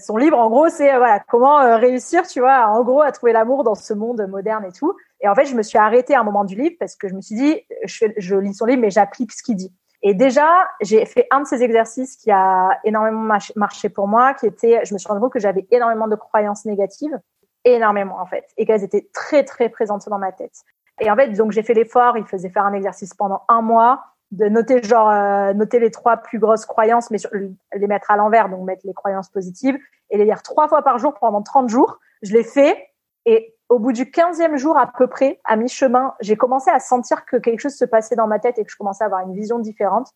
Son livre, en gros, c'est euh, voilà comment réussir, tu vois, en gros, à trouver l'amour dans ce monde moderne et tout. Et en fait, je me suis arrêtée à un moment du livre parce que je me suis dit, je, je lis son livre, mais j'applique ce qu'il dit. Et déjà, j'ai fait un de ces exercices qui a énormément marché pour moi, qui était, je me suis rendu compte que j'avais énormément de croyances négatives, énormément en fait, et qu'elles étaient très très présentes dans ma tête. Et en fait, donc j'ai fait l'effort, il faisait faire un exercice pendant un mois, de noter genre euh, noter les trois plus grosses croyances, mais sur, les mettre à l'envers, donc mettre les croyances positives et les lire trois fois par jour pendant 30 jours. Je l'ai fait et au bout du 15e jour à peu près, à mi-chemin, j'ai commencé à sentir que quelque chose se passait dans ma tête et que je commençais à avoir une vision différente.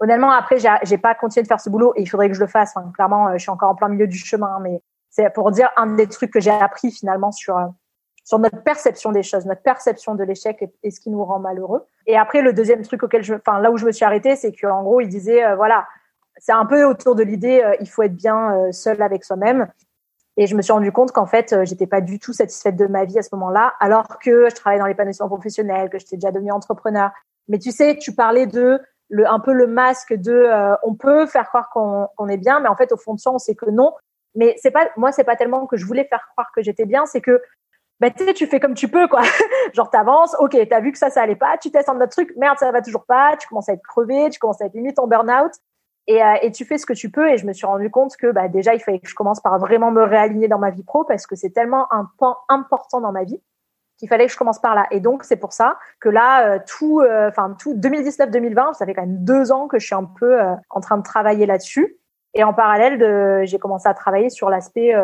Honnêtement, après, j'ai pas continué de faire ce boulot et il faudrait que je le fasse. Enfin, clairement, euh, je suis encore en plein milieu du chemin, mais c'est pour dire un des trucs que j'ai appris finalement sur euh, sur notre perception des choses, notre perception de l'échec et, ce qui nous rend malheureux. Et après, le deuxième truc auquel je, enfin là où je me suis arrêtée, c'est qu'en gros, il disait euh, voilà, c'est un peu autour de l'idée il faut être bien seul avec soi-même. Et je me suis rendu compte qu'en fait, euh, j'étais pas du tout satisfaite de ma vie à ce moment-là, alors que je travaillais dans l'épanouissement professionnel, que j'étais déjà devenue entrepreneur. Mais tu sais, tu parlais de le, un peu le masque de, euh, on peut faire croire qu'on est bien, mais en fait, au fond de soi, on sait que non. Mais c'est pas, moi, c'est pas tellement que je voulais faire croire que j'étais bien, c'est que, bah, tu sais, tu fais comme tu peux, quoi. Genre, t'avances, ok, t'as vu que ça, ça allait pas, tu testes un autre truc, merde, ça va toujours pas, tu commences à être crevé, tu commences à être limite en burn-out. Et, euh, et, tu fais ce que tu peux. Et je me suis rendu compte que bah, déjà, il fallait que je commence par vraiment me réaligner dans ma vie pro parce que c'est tellement un pan important dans ma vie qu'il fallait que je commence par là. Et donc, c'est pour ça que là, euh, tout, euh, enfin tout 2019-2020, ça fait quand même deux ans que je suis un peu en train de travailler là-dessus. Et en parallèle, j'ai commencé à travailler sur l'aspect,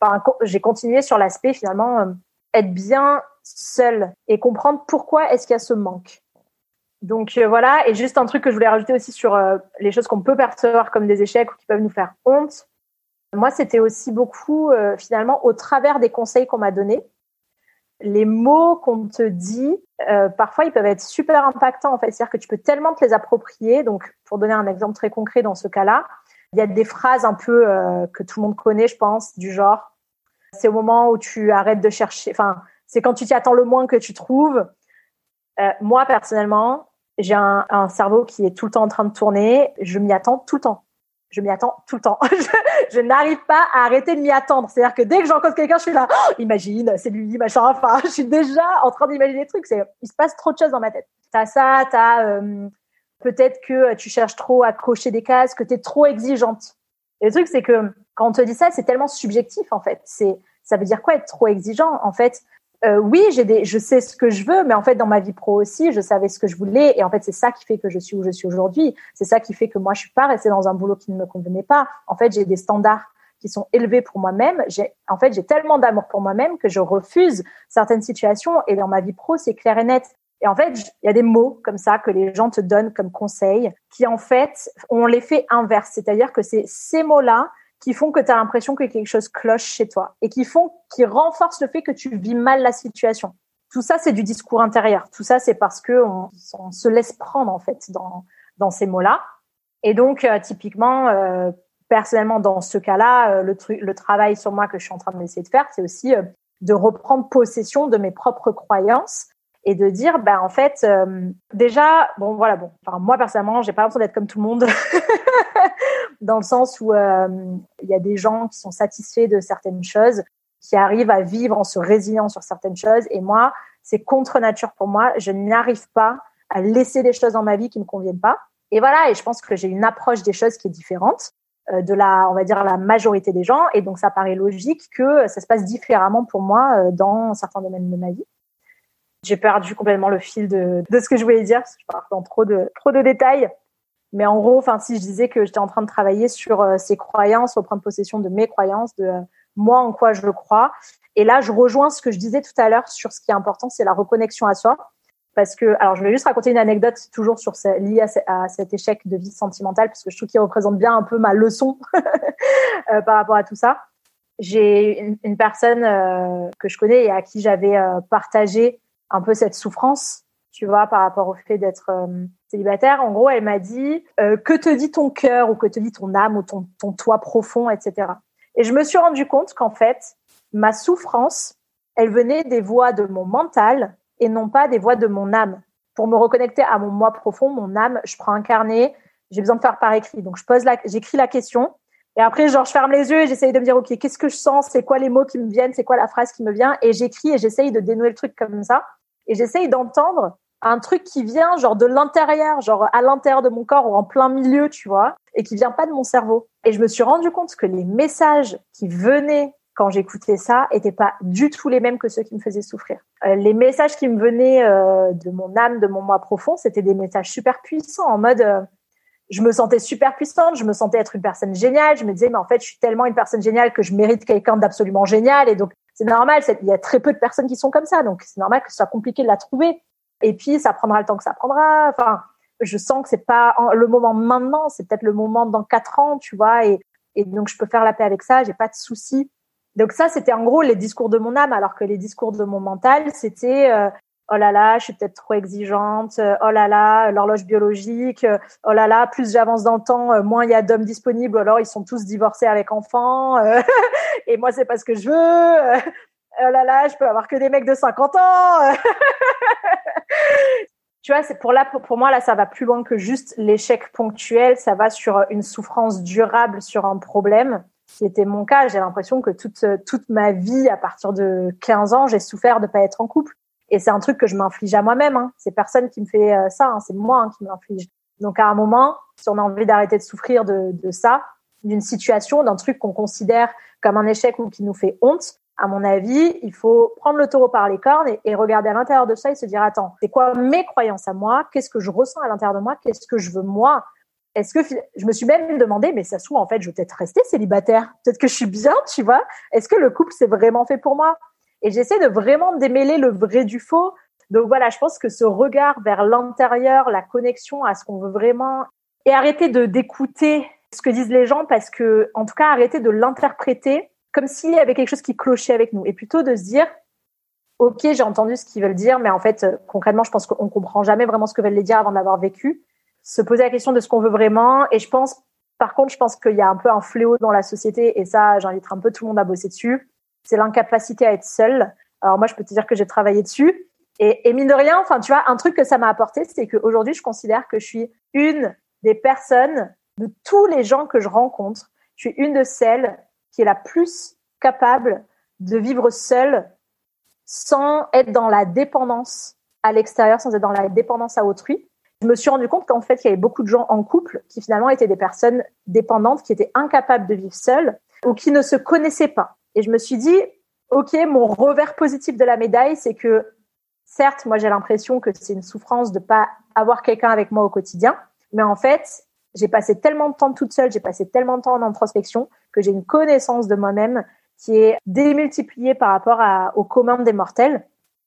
enfin, j'ai continué sur l'aspect finalement être bien seule et comprendre pourquoi est-ce qu'il y a ce manque. Donc euh, voilà, et juste un truc que je voulais rajouter aussi sur euh, les choses qu'on peut percevoir comme des échecs ou qui peuvent nous faire honte. Moi, c'était aussi beaucoup euh, finalement au travers des conseils qu'on m'a donnés. Les mots qu'on te dit, parfois ils peuvent être super impactants en fait. C'est-à-dire que tu peux tellement te les approprier. Donc, pour donner un exemple très concret dans ce cas-là, il y a des phrases un peu que tout le monde connaît, je pense, du genre c'est au moment où tu arrêtes de chercher. Enfin, c'est quand tu t'y attends le moins que tu trouves. moi personnellement, j'ai un, cerveau qui est tout le temps en train de tourner. Je m'y attends tout le temps. Je m'y attends tout le temps. je, n'arrive pas à arrêter de m'y attendre. C'est-à-dire que dès que j'en cause quelqu'un, je suis là, oh, imagine, c'est lui, machin. Enfin, je suis déjà en train d'imaginer des trucs. Il se passe trop de choses dans ma tête. T'as ça, t'as euh, peut-être que tu cherches trop à cocher des cases, que t'es trop exigeante. Et le truc, c'est que quand on te dit ça, c'est tellement subjectif en fait. C'est, ça veut dire quoi être trop exigeant En fait, euh, oui, j'ai des, je sais ce que je veux, mais en fait, dans ma vie pro aussi, je savais ce que je voulais, et en fait, c'est ça qui fait que je suis où je suis aujourd'hui. C'est ça qui fait que moi, je suis pas restée dans un boulot qui ne me convenait pas. En fait, j'ai des standards qui sont élevés pour moi-même. J'ai, en fait, j'ai tellement d'amour pour moi-même que je refuse certaines situations, et dans ma vie pro, c'est clair et net. Et en fait, il y a des mots comme ça que les gens te donnent comme conseils, qui en fait ont l'effet inverse, c'est-à-dire que c'est ces mots-là qui font que tu as l'impression que quelque chose cloche chez toi et qui font, qui renforcent le fait que tu vis mal la situation. Tout ça, c'est du discours intérieur. Tout ça, c'est parce que on, se laisse prendre en fait dans dans ces mots-là. Et donc, euh, typiquement, euh, personnellement, dans ce cas-là, euh, le, le travail sur moi que je suis en train d'essayer de faire, c'est aussi de reprendre possession de mes propres croyances et de dire ben en fait euh, déjà bon voilà bon enfin moi personnellement j'ai pas l'impression d'être comme tout le monde. Dans le sens où euh, il y a des gens qui sont satisfaits de certaines choses qui arrivent à vivre en se résiliant sur certaines choses. Et moi c'est contre nature pour moi. Je n'arrive pas à laisser des choses dans ma vie qui me conviennent pas. Et voilà et je pense que j'ai une approche des choses qui est différente euh, de la on va dire la majorité des gens. Et donc ça paraît logique que ça se passe différemment pour moi dans certains domaines de ma vie j'ai perdu complètement le fil de, de ce que je voulais dire parce que je parle dans trop de trop de détails. Mais en gros, enfin, si je disais que j'étais en train de travailler sur euh, ces croyances, reprendre possession de mes croyances, de euh, moi en quoi je crois. Et là, je rejoins ce que je disais tout à l'heure sur ce qui est important, c'est la reconnexion à soi. Parce que, alors, je vais juste raconter une anecdote toujours sur ce, liée à, cet échec de vie sentimentale, parce que je trouve qu'il représente bien un peu ma leçon euh, par rapport à tout ça. J'ai une, une, personne que je connais et à qui j'avais partagé un peu cette souffrance, tu vois, par rapport au fait d'être euh, célibataire. En gros, elle m'a dit euh, que te dit ton cœur ou que te dit ton âme ou ton, ton toi profond, etc. Et je me suis rendu compte qu'en fait, ma souffrance, elle venait des voix de mon mental et non pas des voix de mon âme. Pour me reconnecter à mon moi profond, mon âme, je prends un carnet, j'ai besoin de faire par écrit. Donc je pose la, j'écris la question et après, genre, je ferme les yeux et j'essaye de me dire, OK, qu'est-ce que je sens? C'est quoi les mots qui me viennent? C'est quoi la phrase qui me vient? Et j'écris et j'essaye de dénouer le truc comme ça et j'essaye d'entendre un truc qui vient genre de l'intérieur, genre à l'intérieur de mon corps ou en plein milieu, tu vois, et qui vient pas de mon cerveau. Et je me suis rendu compte que les messages qui venaient quand j'écoutais ça étaient pas du tout les mêmes que ceux qui me faisaient souffrir. Euh, les messages qui me venaient euh, de mon âme, de mon moi profond, c'était des messages super puissants en mode euh, je me sentais super puissante, je me sentais être une personne géniale, je me disais mais en fait je suis tellement une personne géniale que je mérite quelqu'un d'absolument génial et donc c'est normal. Il y a très peu de personnes qui sont comme ça, donc c'est normal que ce soit compliqué de la trouver. Et puis, ça prendra le temps que ça prendra. Enfin, je sens que c'est pas le moment maintenant, c'est peut-être le moment dans quatre ans, tu vois. Et, donc, je peux faire la paix avec ça. J'ai pas de soucis. Donc ça, c'était en gros les discours de mon âme, alors que les discours de mon mental, c'était euh, oh là là, je suis peut-être trop exigeante, euh, oh là là, l'horloge biologique, euh, oh là là, plus j'avance dans le temps, euh, moins il y a d'hommes disponibles, alors ils sont tous divorcés avec enfants, et moi c'est pas ce que je veux, oh là là, je peux avoir que des mecs de 50 ans. tu vois, pour moi là, ça va plus loin que juste l'échec ponctuel, ça va sur une souffrance durable sur un problème qui était mon cas. J'ai l'impression que toute toute ma vie, à partir de 15 ans, j'ai souffert de pas être en couple. Et c'est un truc que je m'inflige à moi-même. Hein. C'est personne qui me fait euh, ça. Hein. C'est moi hein, qui m'inflige. Donc à un moment, si on a envie d'arrêter de souffrir de, de ça, d'une situation, d'un truc qu'on considère comme un échec ou qui nous fait honte, à mon avis, il faut prendre le taureau par les cornes et, regarder à l'intérieur de ça et se dire attends, c'est quoi mes croyances à moi? Qu'est-ce que je ressens à l'intérieur de moi? Qu'est-ce que je veux moi? Est-ce que je me suis même demandé, mais ça se en fait, je vais peut-être rester célibataire. Peut-être que je suis bien, tu vois? Est-ce que le couple c'est vraiment fait pour moi? Et j'essaie de vraiment démêler le vrai du faux. Donc voilà, je pense que ce regard vers l'intérieur, la connexion à ce qu'on veut vraiment, et arrêter de d'écouter ce que disent les gens parce que, en tout cas, arrêter de l'interpréter comme s'il y avait quelque chose qui clochait avec nous, et plutôt de se dire, ok, j'ai entendu ce qu'ils veulent dire, mais en fait, concrètement, je pense qu'on comprend jamais vraiment ce que veulent les dire avant de l'avoir vécu. Se poser la question de ce qu'on veut vraiment, et je pense, par contre, je pense qu'il y a un peu un fléau dans la société, et ça, j'inviterai un peu tout le monde à bosser dessus c'est l'incapacité à être seule. Alors moi, je peux te dire que j'ai travaillé dessus. Et, mine de rien, enfin, tu vois, un truc que ça m'a apporté, c'est qu'aujourd'hui, je considère que je suis une des personnes de tous les gens que je rencontre. Je suis une de celles qui est la plus capable de vivre seule sans être dans la dépendance à l'extérieur, sans être dans la dépendance à autrui. Je me suis rendu compte qu'en fait, il y avait beaucoup de gens en couple qui finalement étaient des personnes dépendantes, qui étaient incapables de vivre seules ou qui ne se connaissaient pas. Et je me suis dit, OK, mon revers positif de la médaille, c'est que certes, moi j'ai l'impression que c'est une souffrance de pas avoir quelqu'un avec moi au quotidien, mais en fait, j'ai passé tellement de temps toute seule, j'ai passé tellement de temps en introspection que j'ai une connaissance de moi-même qui est démultipliée par rapport à, au commun des mortels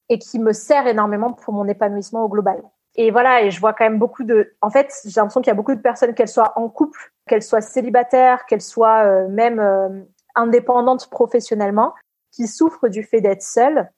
et qui me sert énormément pour mon épanouissement au global. Et voilà, et je vois quand même beaucoup de. En fait, j'ai l'impression qu'il y a beaucoup de personnes, qu'elles soient en couple, qu'elles soient célibataires, qu'elles soient euh, même euh, indépendantes professionnellement, qui souffrent du fait d'être seules.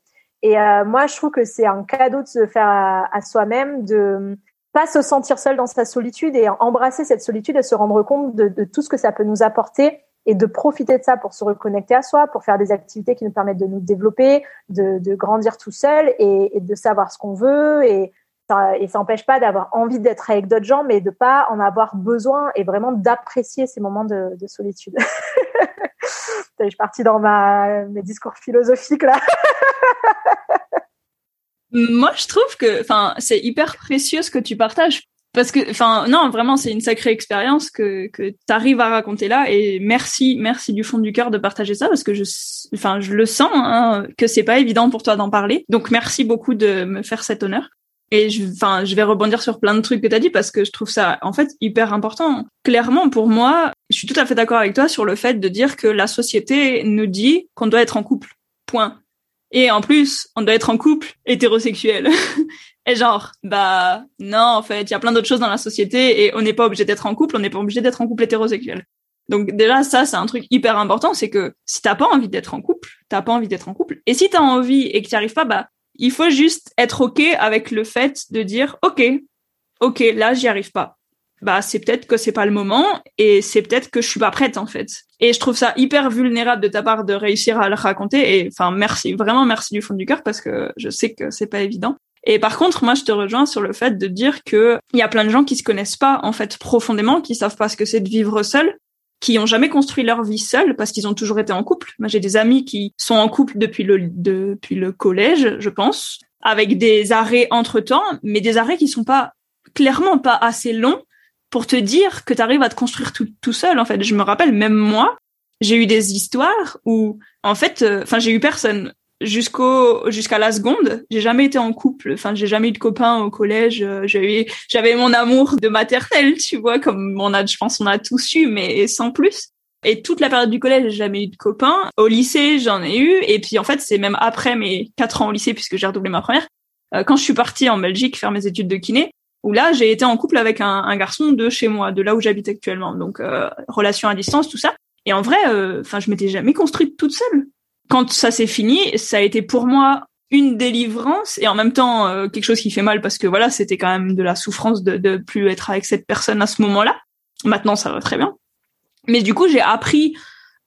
Et euh, moi, je trouve que c'est un cadeau de se faire à, soi-même, de pas se sentir seul dans sa solitude et embrasser cette solitude et se rendre compte de, tout ce que ça peut nous apporter et de profiter de ça pour se reconnecter à soi, pour faire des activités qui nous permettent de nous développer, de, de grandir tout seul et, et, de savoir ce qu'on veut et et ça n'empêche pas d'avoir envie d'être avec d'autres gens, mais de pas en avoir besoin et vraiment d'apprécier ces moments de, de solitude. je suis partie dans ma, mes discours philosophiques là. Moi, je trouve que, enfin, c'est hyper précieux ce que tu partages parce que, enfin, non, vraiment, c'est une sacrée expérience que que t'arrives à raconter là. Et merci, merci du fond du cœur de partager ça parce que je, enfin, je le sens hein, que c'est pas évident pour toi d'en parler. Donc, merci beaucoup de me faire cet honneur. Et je, enfin, je vais rebondir sur plein de trucs que tu as dit parce que je trouve ça en fait hyper important. Clairement, pour moi, je suis tout à fait d'accord avec toi sur le fait de dire que la société nous dit qu'on doit être en couple. Point. Et en plus, on doit être en couple hétérosexuel. et genre, bah non, en fait, il y a plein d'autres choses dans la société et on n'est pas obligé d'être en couple, on n'est pas obligé d'être en couple hétérosexuel. Donc déjà, ça, c'est un truc hyper important, c'est que si t'as pas envie d'être en couple, t'as pas envie d'être en couple. Et si t'as envie et que t'y arrives pas, bah il faut juste être ok avec le fait de dire, ok, ok, là, j'y arrive pas bah c'est peut-être que c'est pas le moment et c'est peut-être que je suis pas prête en fait. Et je trouve ça hyper vulnérable de ta part de réussir à le raconter et enfin merci vraiment merci du fond du cœur parce que je sais que c'est pas évident. Et par contre, moi, je te rejoins sur le fait de dire que il y a plein de gens qui se connaissent pas en fait profondément, qui savent pas ce que c'est de vivre seul, qui ont jamais construit leur vie seul parce qu'ils ont toujours été en couple. Moi, j'ai des amis qui sont en couple depuis le depuis le collège, je pense, avec des arrêts entre temps, mais des arrêts qui sont pas clairement pas assez longs pour te dire que tu arrives à te construire tout, tout seul en fait. Je me rappelle même moi, j'ai eu des histoires où en fait euh, enfin j'ai eu personne jusqu'au jusqu'à la seconde, j'ai jamais été en couple, enfin j'ai jamais eu de copain au collège, euh, j'avais j'avais mon amour de maternelle, tu vois comme on a je pense on a tous eu mais sans plus. Et toute la période du collège, j'ai jamais eu de copain. Au lycée, j'en ai eu. Et puis, en fait, c'est même après mes quatre ans au lycée, puisque j'ai redoublé ma première, euh, quand je suis partie en Belgique faire mes études de kiné, où là j'ai été en couple avec un, garçon de chez moi, de là où j'habite actuellement, donc euh, relation à distance, tout ça. Et en vrai, euh, enfin, je m'étais jamais construite toute seule. Quand ça s'est fini, ça a été pour moi une délivrance et en même temps euh, quelque chose qui fait mal parce que voilà, c'était quand même de la souffrance de, de plus être avec cette personne à ce moment-là. Maintenant, ça va très bien. Mais du coup, j'ai appris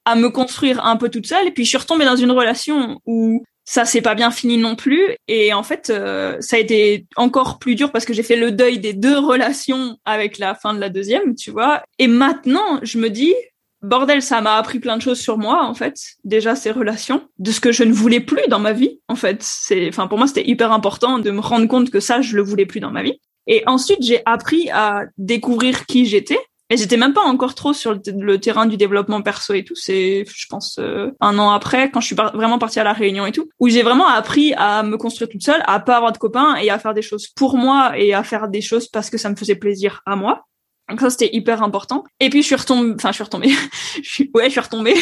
à me construire un peu toute seule et puis je suis retombée dans une relation où ça s'est pas bien fini non plus et en fait euh, ça a été encore plus dur parce que j'ai fait le deuil des deux relations avec la fin de la deuxième tu vois et maintenant je me dis bordel ça m'a appris plein de choses sur moi en fait. Déjà ces relations. De ce que je ne voulais plus dans ma vie en fait. C'est enfin pour moi c'était hyper important de me rendre compte que ça je le voulais plus dans ma vie. Et ensuite j'ai appris à découvrir qui j'étais. Et j'étais même pas encore trop sur le, terrain du développement perso et tout. C'est, je pense, euh, un an après, quand je suis vraiment partie à la Réunion et tout, où j'ai vraiment appris à me construire toute seule, à pas avoir de copains et à faire des choses pour moi et à faire des choses parce que ça me faisait plaisir à moi. Donc ça c'était hyper important. Et puis je suis retombée, enfin je suis retombée, ouais je suis retombée,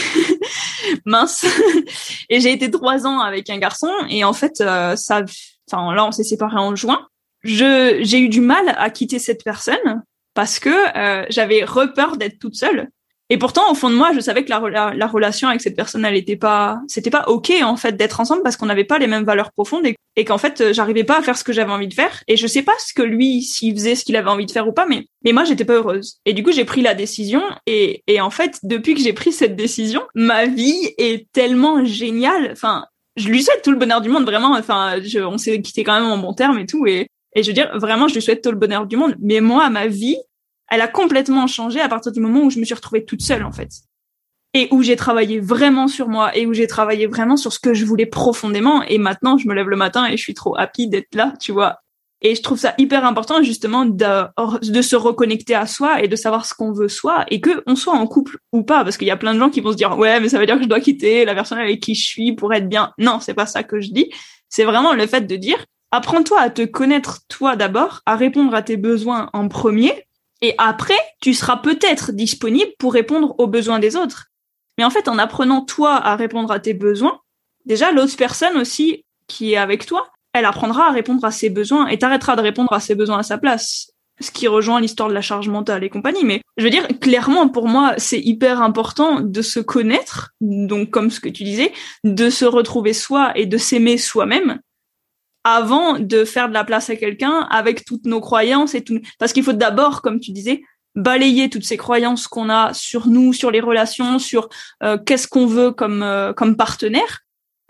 mince. et j'ai été trois ans avec un garçon et en fait euh, ça, enfin là on s'est séparés en juin. Je j'ai eu du mal à quitter cette personne parce que euh, j'avais repeur d'être toute seule. Et pourtant, au fond de moi, je savais que la, la, relation avec cette personne, elle était pas, c'était pas ok en fait d'être ensemble parce qu'on n'avait pas les mêmes valeurs profondes et, qu'en fait, euh, j'arrivais pas à faire ce que j'avais envie de faire. Et je sais pas ce que lui, s'il faisait ce qu'il avait envie de faire ou pas, mais mais moi, j'étais pas heureuse. Et du coup, j'ai pris la décision et et en fait, depuis que j'ai pris cette décision, ma vie est tellement géniale. Enfin, je lui souhaite tout le bonheur du monde, vraiment. Enfin, on s'est quitté quand même en bon terme et tout. Et je veux dire, vraiment, je lui souhaite tout le bonheur du monde. Mais moi, ma vie, elle a complètement changé à partir du moment où je me suis retrouvée toute seule, en fait. Et où j'ai travaillé vraiment sur moi et où j'ai travaillé vraiment sur ce que je voulais profondément. Et maintenant, je me lève le matin et je suis trop happy d'être là, tu vois. Et je trouve ça hyper important justement de, de se reconnecter à soi et de savoir ce qu'on veut soi et que on soit en couple ou pas parce qu'il y a plein de gens qui vont se dire ouais mais ça veut dire que je dois quitter la personne avec qui je suis pour être bien. Non, c'est pas ça que je dis. C'est vraiment le fait de dire apprends-toi à te connaître toi d'abord, à répondre à tes besoins en premier et après tu seras peut-être disponible pour répondre aux besoins des autres. Mais en fait en apprenant toi à répondre à tes besoins, déjà l'autre personne aussi qui est avec toi, elle apprendra à répondre à ses besoins et t'arrêtera de répondre à ses besoins à sa place. Ce qui rejoint l'histoire de la charge mentale et compagnie. Mais je veux dire, clairement, pour moi, c'est hyper important de se connaître, donc comme ce que tu disais, de se retrouver soi et de s'aimer soi-même avant de faire de la place à quelqu'un avec toutes nos croyances et tout. Parce qu'il faut d'abord, comme tu disais, balayer toutes ces croyances qu'on a sur nous, sur les relations, sur euh, qu'est-ce qu'on veut comme euh, comme partenaire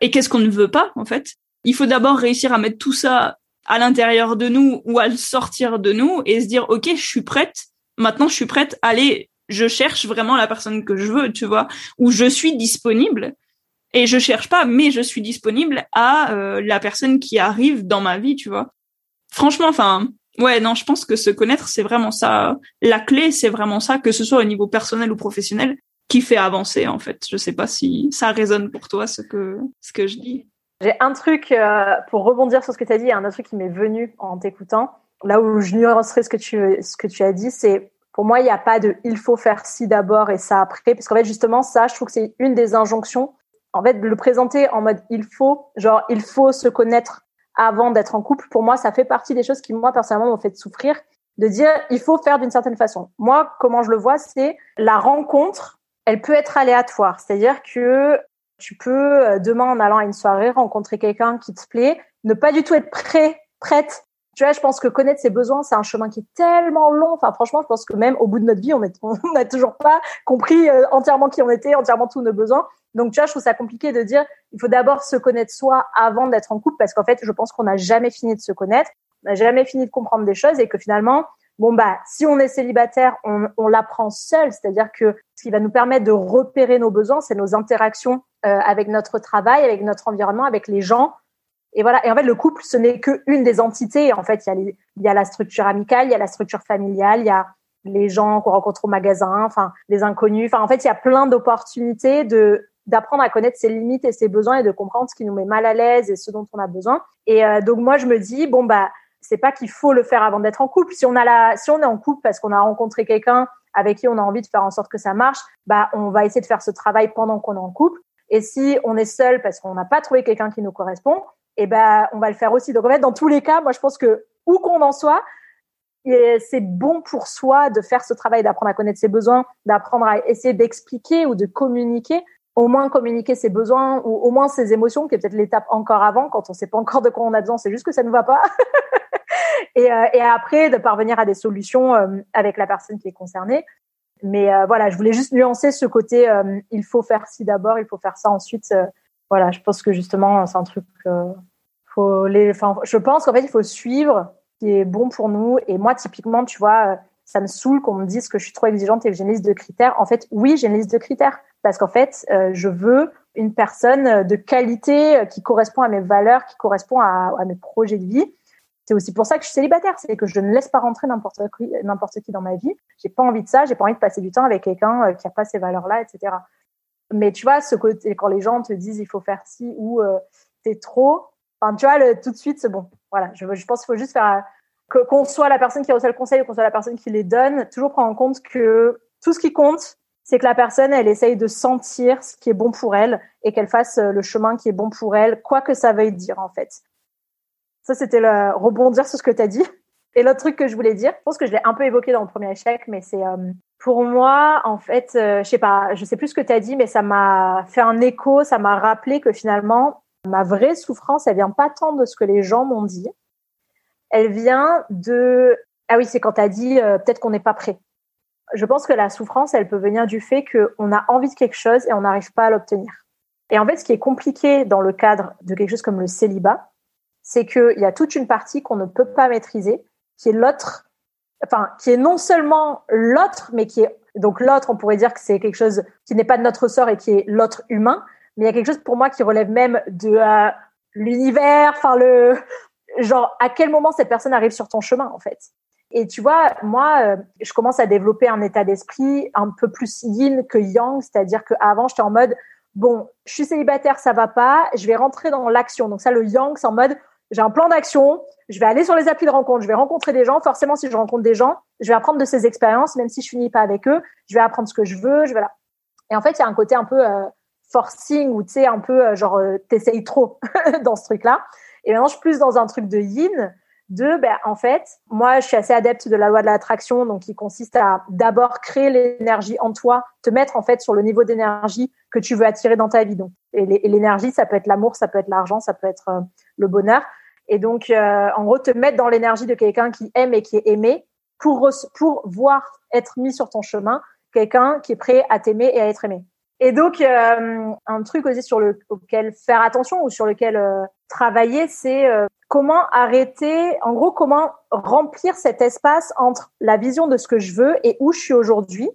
et qu'est-ce qu'on ne veut pas en fait. Il faut d'abord réussir à mettre tout ça à l'intérieur de nous ou à le sortir de nous et se dire ok je suis prête. Maintenant je suis prête. Allez je cherche vraiment la personne que je veux tu vois ou je suis disponible et je cherche pas mais je suis disponible à euh, la personne qui arrive dans ma vie tu vois franchement enfin ouais non je pense que se connaître c'est vraiment ça la clé c'est vraiment ça que ce soit au niveau personnel ou professionnel qui fait avancer en fait je sais pas si ça résonne pour toi ce que ce que je dis j'ai un truc euh, pour rebondir sur ce que tu as dit, un autre truc qui m'est venu en t'écoutant. Là où je nuancerai ce que tu ce que tu as dit, c'est pour moi il n'y a pas de il faut faire ci d'abord et ça après, parce qu'en fait justement ça, je trouve que c'est une des injonctions. En fait, de le présenter en mode il faut, genre il faut se connaître avant d'être en couple. Pour moi, ça fait partie des choses qui moi personnellement m'ont fait souffrir, de dire il faut faire d'une certaine façon. Moi, comment je le vois, c'est la rencontre elle peut être aléatoire. C'est-à-dire que tu peux euh, demain en allant à une soirée rencontrer quelqu'un qui te plaît, ne pas du tout être prêt, prête. Tu vois, je pense que connaître ses besoins, c'est un chemin qui est tellement long. Enfin, franchement, je pense que même au bout de notre vie, on n'a toujours pas compris euh, entièrement qui on était, entièrement tous nos besoins. Donc, tu vois, je trouve ça compliqué de dire, il faut d'abord se connaître soi avant d'être en couple, parce qu'en fait, je pense qu'on n'a jamais fini de se connaître, on n'a jamais fini de comprendre des choses, et que finalement, bon bah, si on est célibataire, on, on l'apprend seul, c'est-à-dire que ce qui va nous permettre de repérer nos besoins, c'est nos interactions euh, avec notre travail, avec notre environnement, avec les gens. Et voilà. Et en fait, le couple, ce n'est qu'une des entités. En fait, il y, a il y a la structure amicale, il y a la structure familiale, il y a les gens qu'on rencontre au magasin, enfin les inconnus. Enfin, en fait, il y a plein d'opportunités de d'apprendre à connaître ses limites et ses besoins et de comprendre ce qui nous met mal à l'aise et ce dont on a besoin. Et euh, donc moi, je me dis bon bah c'est pas qu'il faut le faire avant d'être en couple. Si on a la, si on est en couple parce qu'on a rencontré quelqu'un avec qui on a envie de faire en sorte que ça marche, bah on va essayer de faire ce travail pendant qu'on est en couple. Et si on est seul parce qu'on n'a pas trouvé quelqu'un qui nous correspond, et eh ben on va le faire aussi. Donc en fait, dans tous les cas, moi je pense que où qu'on en soit, c'est bon pour soi de faire ce travail, d'apprendre à connaître ses besoins, d'apprendre à essayer d'expliquer ou de communiquer, au moins communiquer ses besoins ou au moins ses émotions, qui est peut-être l'étape encore avant, quand on sait pas encore de quoi on a besoin, c'est juste que ça ne va pas. et, euh, et, après, de parvenir à des solutions euh, avec la personne qui est concernée. Mais euh, voilà, je voulais juste nuancer ce côté euh, il faut faire ci d'abord, il faut faire ça ensuite. Euh, voilà, je pense que justement, c'est un truc. faut les, enfin, je pense qu'en fait, il faut suivre ce qui est bon pour nous. Et moi, typiquement, tu vois, ça me saoule qu'on me dise que je suis trop exigeante et que j'ai une liste de critères. En fait, oui, j'ai une liste de critères parce qu'en fait, je veux une personne de qualité qui correspond à mes valeurs, qui correspond à, mes projets de vie. C'est aussi pour ça que je suis célibataire, c'est que je ne laisse pas rentrer n'importe qui, dans ma vie. J'ai pas envie de ça, j'ai pas envie de passer du temps avec quelqu'un euh, qui a pas ces valeurs-là, etc. Mais tu vois, ce côté, quand les gens te disent il faut faire ci ou euh, t'es trop, enfin, tu vois, tout de suite, c'est bon. Voilà, je, pense qu'il faut juste faire qu'on soit la personne qui reçoit le conseil ou qu'on soit la personne qui les donne, toujours prendre en compte que tout ce qui compte, c'est que la personne, elle essaye de sentir ce qui est bon pour elle et qu'elle fasse euh, le chemin qui est bon pour elle, quoi que ça veuille dire en fait. Ça, c'était le rebondir sur ce que tu as dit. Et l'autre truc que je voulais dire, je pense que je l'ai un peu évoqué dans le premier échec, mais c'est euh, pour moi, en fait, euh, je sais pas, je sais plus ce que tu as dit, mais ça m'a fait un écho, ça m'a rappelé que finalement, ma vraie souffrance, elle vient pas tant de ce que les gens m'ont dit, elle vient de ah oui, c'est quand tu as dit peut-être qu'on n'est pas prêt. Je pense que la souffrance, elle peut venir du fait qu'on a envie de quelque chose et on n'arrive pas à l'obtenir. Et en fait, ce qui est compliqué dans le cadre de quelque chose comme le célibat, c'est qu'il y a toute une partie qu'on ne peut pas maîtriser, qui est l'autre, enfin, qui est non seulement l'autre, mais qui est donc l'autre, on pourrait dire que c'est quelque chose qui n'est pas de notre sort et qui est l'autre humain, mais il y a quelque chose pour moi qui relève même de euh, l'univers, enfin le genre à quel moment cette personne arrive sur ton chemin en fait. Et tu vois, moi, euh, je commence à développer un état d'esprit un peu plus yin que yang, c'est-à-dire qu'avant, j'étais en mode, bon, je suis célibataire, ça va pas, je vais rentrer dans l'action. Donc ça, le yang, c'est en mode, j'ai un plan d'action, je vais aller sur les applis de rencontre, je vais rencontrer des gens. Forcément, si je rencontre des gens, je vais apprendre de ces expériences, même si je finis pas avec eux, je vais apprendre ce que je veux, je vais là. Et en fait, il y a un côté un peu euh, forcing ou tu sais un peu euh, genre euh, t'essayes trop dans ce truc-là. Et maintenant, je suis plus dans un truc de yin, de ben en fait, moi, je suis assez adepte de la loi de l'attraction, donc qui consiste à d'abord créer l'énergie en toi, te mettre en fait sur le niveau d'énergie que tu veux attirer dans ta vie. Donc, et l'énergie, ça peut être l'amour, ça peut être l'argent, ça peut être euh, le bonheur. Et donc, en gros, te mettre dans l'énergie de quelqu'un qui aime et qui est aimé pour pour voir être mis sur ton chemin quelqu'un qui est prêt à t'aimer et à être aimé. Et donc, euh, un truc aussi sur lequel faire attention ou sur lequel euh, travailler, c'est euh, comment arrêter, en gros, comment remplir cet espace entre la vision de ce que je veux et où je suis aujourd'hui.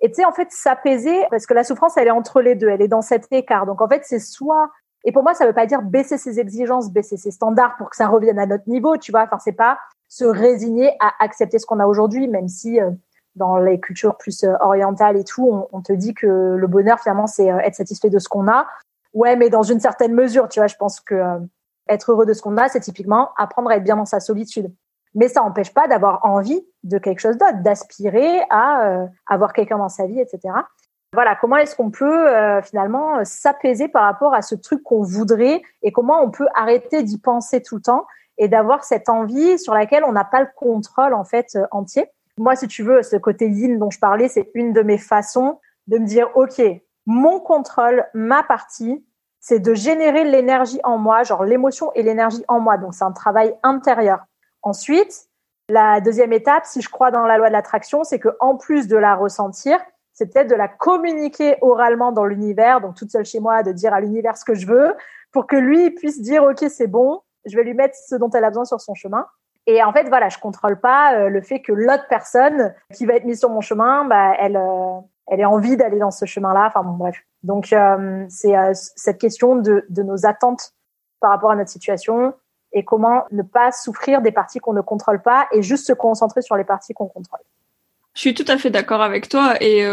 Et tu sais, en fait, s'apaiser, parce que la souffrance, elle est entre les deux, elle est dans cet écart. Donc, en fait, c'est soit, et pour moi, ça veut pas dire baisser ses exigences, baisser ses standards pour que ça revienne à notre niveau, tu vois. Enfin, c'est pas se résigner à accepter ce qu'on a aujourd'hui, même si dans les cultures plus euh, orientales et tout, on, te dit que le bonheur finalement c'est euh, être satisfait de ce qu'on a. Ouais, mais dans une certaine mesure, tu vois, je pense que euh, être heureux de ce qu'on a, c'est typiquement apprendre à être bien dans sa solitude. Mais ça n'empêche pas d'avoir envie de quelque chose d'autre, d'aspirer à avoir quelqu'un dans sa vie, etc. Voilà, comment est-ce qu'on peut finalement s'apaiser par rapport à ce truc qu'on voudrait et comment on peut arrêter d'y penser tout le temps et d'avoir cette envie sur laquelle on n'a pas le contrôle en fait entier? Moi, si tu veux, ce côté yin dont je parlais, c'est une de mes façons de me dire, OK, mon contrôle, ma partie, c'est de générer l'énergie en moi, genre l'émotion et l'énergie en moi. Donc, c'est un travail intérieur. Ensuite, la deuxième étape, si je crois dans la loi de l'attraction, c'est que en plus de la ressentir, c'est peut-être de la communiquer oralement dans l'univers, donc toute seule chez moi, de dire à l'univers ce que je veux, pour que lui puisse dire ok c'est bon, je vais lui mettre ce dont elle a besoin sur son chemin. Et en fait, voilà, je contrôle pas euh, le fait que l'autre personne qui va être mise sur mon chemin, bah, elle, euh, elle ait envie d'aller dans ce chemin-là. Enfin bon, bref. Donc euh, c'est cette question de, de nos attentes par rapport à notre situation et comment ne pas souffrir des parties qu'on ne contrôle pas et juste se concentrer sur les parties qu'on contrôle. Je suis tout à fait d'accord avec toi et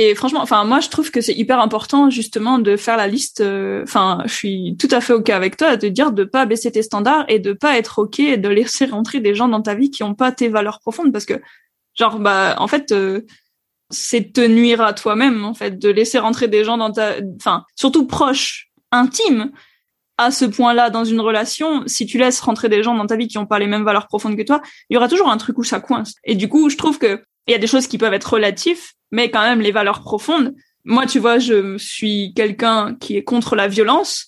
et franchement, enfin moi je trouve que c'est hyper important justement de faire la liste. Euh, enfin, je suis tout à fait ok avec toi de dire de pas baisser tes standards et de pas être ok et de laisser rentrer des gens dans ta vie qui ont pas tes valeurs profondes parce que genre bah en fait euh, c'est te nuire à toi-même en fait de laisser rentrer des gens dans ta, enfin surtout proches, intimes à ce point-là dans une relation, si tu laisses rentrer des gens dans ta vie qui ont pas les mêmes valeurs profondes que toi, il y aura toujours un truc où ça coince. Et du coup, je trouve que il y a des choses qui peuvent être relatives, mais quand même les valeurs profondes. Moi, tu vois, je suis quelqu'un qui est contre la violence.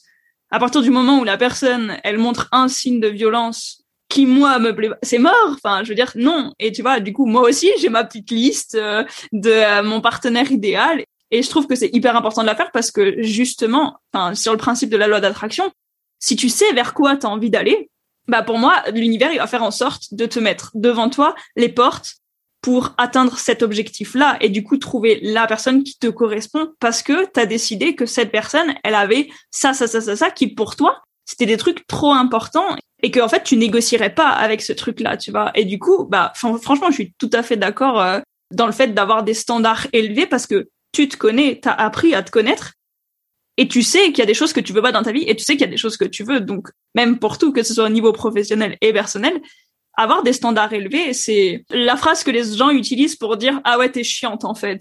À partir du moment où la personne, elle montre un signe de violence qui moi me plaît, c'est mort. Enfin, je veux dire non. Et tu vois, du coup, moi aussi, j'ai ma petite liste euh, de euh, mon partenaire idéal. Et je trouve que c'est hyper important de la faire parce que justement, enfin, sur le principe de la loi d'attraction, si tu sais vers quoi tu as envie d'aller, bah pour moi, l'univers il va faire en sorte de te mettre devant toi les portes pour atteindre cet objectif-là et du coup trouver la personne qui te correspond parce que tu as décidé que cette personne, elle avait ça, ça, ça, ça, ça, qui pour toi, c'était des trucs trop importants et que en fait tu négocierais pas avec ce truc-là, tu vois. Et du coup, bah franchement, je suis tout à fait d'accord euh, dans le fait d'avoir des standards élevés parce que tu te connais, tu as appris à te connaître et tu sais qu'il y a des choses que tu veux pas dans ta vie et tu sais qu'il y a des choses que tu veux. Donc même pour tout, que ce soit au niveau professionnel et personnel, avoir des standards élevés, c'est la phrase que les gens utilisent pour dire ah ouais t'es chiante en fait.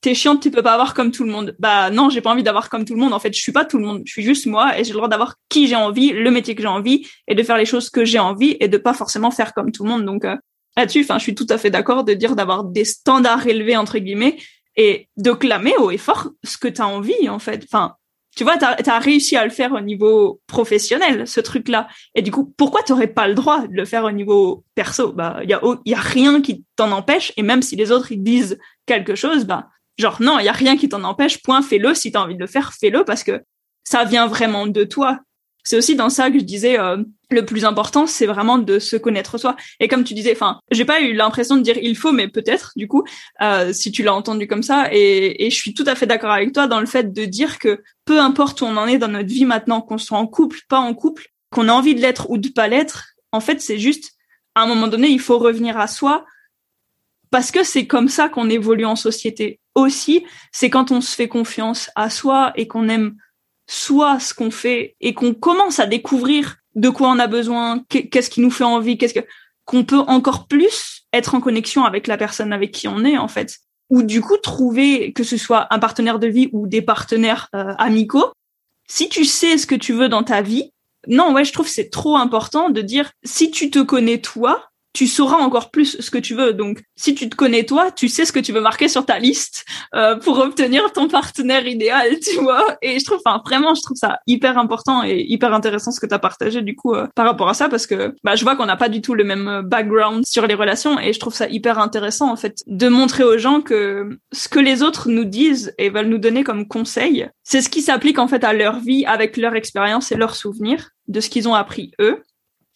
T'es chiante, tu peux pas avoir comme tout le monde. Bah non, j'ai pas envie d'avoir comme tout le monde. En fait, je suis pas tout le monde. Je suis juste moi et j'ai le droit d'avoir qui j'ai envie, le métier que j'ai envie et de faire les choses que j'ai envie et de pas forcément faire comme tout le monde. Donc euh, là-dessus, enfin, je suis tout à fait d'accord de dire d'avoir des standards élevés entre guillemets et de clamer haut et fort ce que tu as envie en fait. Enfin, tu vois, tu as, réussi à le faire au niveau professionnel, ce truc-là. Et du coup, pourquoi tu pas le droit de le faire au niveau perso? Bah, il y a, y a rien qui t'en empêche. Et même si les autres ils disent quelque chose, bah, genre non, il y a rien qui t'en empêche. Point, fais-le. Si tu as envie de le faire, fais-le parce que ça vient vraiment de toi. C'est aussi dans ça que je disais euh, le plus important, c'est vraiment de se connaître soi. Et comme tu disais, enfin, j'ai pas eu l'impression de dire il faut, mais peut-être du coup, euh, si tu l'as entendu comme ça. Et, et je suis tout à fait d'accord avec toi dans le fait de dire que peu importe où on en est dans notre vie maintenant, qu'on soit en couple, pas en couple, qu'on a envie de l'être ou de pas l'être, en fait, c'est juste à un moment donné, il faut revenir à soi parce que c'est comme ça qu'on évolue en société. Aussi, c'est quand on se fait confiance à soi et qu'on aime soi ce qu'on fait et qu'on commence à découvrir de quoi on a besoin, qu'est-ce qui nous fait envie, qu'est-ce que qu'on peut encore plus être en connexion avec la personne avec qui on est en fait. Ou du coup trouver que ce soit un partenaire de vie ou des partenaires euh, amicaux. Si tu sais ce que tu veux dans ta vie non ouais je trouve c'est trop important de dire si tu te connais toi tu sauras encore plus ce que tu veux. Donc, si tu te connais toi, tu sais ce que tu veux marquer sur ta liste euh, pour obtenir ton partenaire idéal, tu vois. Et je trouve, enfin, vraiment, je trouve ça hyper important et hyper intéressant ce que tu as partagé du coup euh, par rapport à ça parce que bah, je vois qu'on n'a pas du tout le même euh, background sur les relations et je trouve ça hyper intéressant en fait de montrer aux gens que ce que les autres nous disent et veulent nous donner comme conseil, c'est ce qui s'applique en fait à leur vie avec leur expérience et leurs souvenirs de ce qu'ils ont appris eux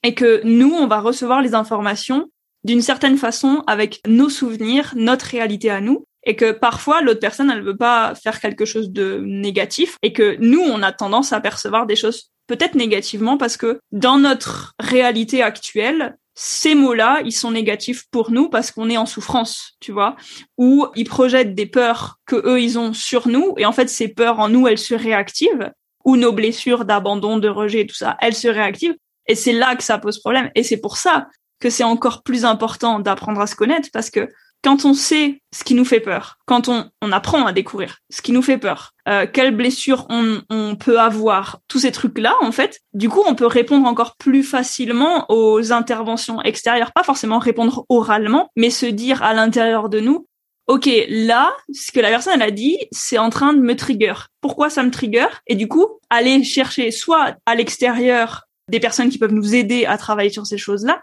et que nous, on va recevoir les informations d'une certaine façon avec nos souvenirs, notre réalité à nous, et que parfois l'autre personne, elle veut pas faire quelque chose de négatif, et que nous, on a tendance à percevoir des choses peut-être négativement parce que dans notre réalité actuelle, ces mots-là, ils sont négatifs pour nous parce qu'on est en souffrance, tu vois, ou ils projettent des peurs que eux ils ont sur nous, et en fait ces peurs en nous, elles se réactivent, ou nos blessures d'abandon, de rejet, tout ça, elles se réactivent, et c'est là que ça pose problème. Et c'est pour ça que c'est encore plus important d'apprendre à se connaître parce que quand on sait ce qui nous fait peur, quand on, on apprend à découvrir ce qui nous fait peur, euh, quelles blessures on, on peut avoir, tous ces trucs-là, en fait, du coup, on peut répondre encore plus facilement aux interventions extérieures. Pas forcément répondre oralement, mais se dire à l'intérieur de nous, OK, là, ce que la personne elle a dit, c'est en train de me trigger. Pourquoi ça me trigger? Et du coup, aller chercher soit à l'extérieur des personnes qui peuvent nous aider à travailler sur ces choses-là,